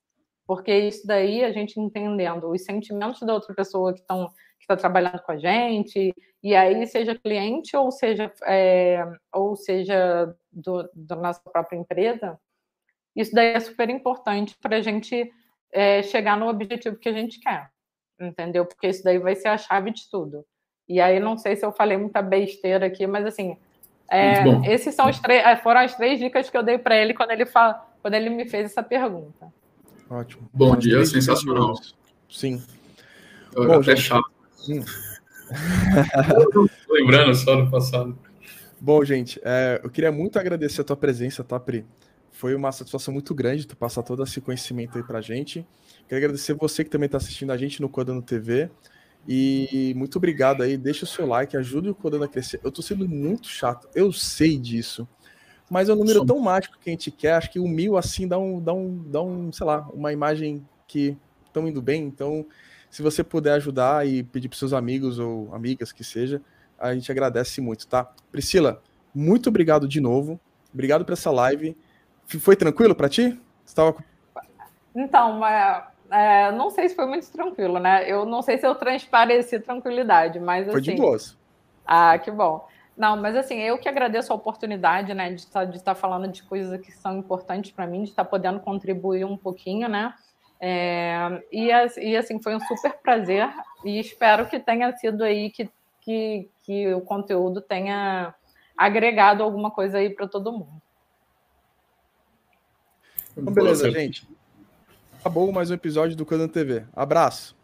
Porque isso daí, a gente entendendo os sentimentos da outra pessoa que estão que está trabalhando com a gente, e aí seja cliente ou seja é, ou seja do, da nossa própria empresa, isso daí é super importante para a gente é, chegar no objetivo que a gente quer, entendeu? Porque isso daí vai ser a chave de tudo. E aí não sei se eu falei muita besteira aqui, mas assim, é, esses são os três, foram as três dicas que eu dei para ele quando ele fala, quando ele me fez essa pergunta. Ótimo. Bom dia, sensacional. Sim. Eu Bom, até gente... chato. Hum. Lembrando só do passado. Bom, gente, é, eu queria muito agradecer a tua presença, tá, Pri? Foi uma satisfação muito grande tu passar todo esse conhecimento aí pra gente. Quero agradecer você que também está assistindo a gente no Codando TV. E muito obrigado aí. Deixa o seu like, ajude o Codando a crescer. Eu tô sendo muito chato, eu sei disso mas é um número tão mágico que a gente quer. Acho que o mil, assim, dá um, dá um, dá um sei lá, uma imagem que estão indo bem. Então, se você puder ajudar e pedir para seus amigos ou amigas que seja, a gente agradece muito, tá? Priscila, muito obrigado de novo. Obrigado por essa live. Foi tranquilo para ti? Estava Então, é, é, não sei se foi muito tranquilo, né? Eu não sei se eu transpareci tranquilidade, mas foi assim. Foi de boas. Ah, que bom. Não, mas assim, eu que agradeço a oportunidade, né, de estar, tá, de tá falando de coisas que são importantes para mim, de estar tá podendo contribuir um pouquinho, né? É, e, e assim, foi um super prazer e espero que tenha sido aí, que, que, que o conteúdo tenha agregado alguma coisa aí para todo mundo. Então, beleza, gente. Acabou mais um episódio do Codando TV. Abraço.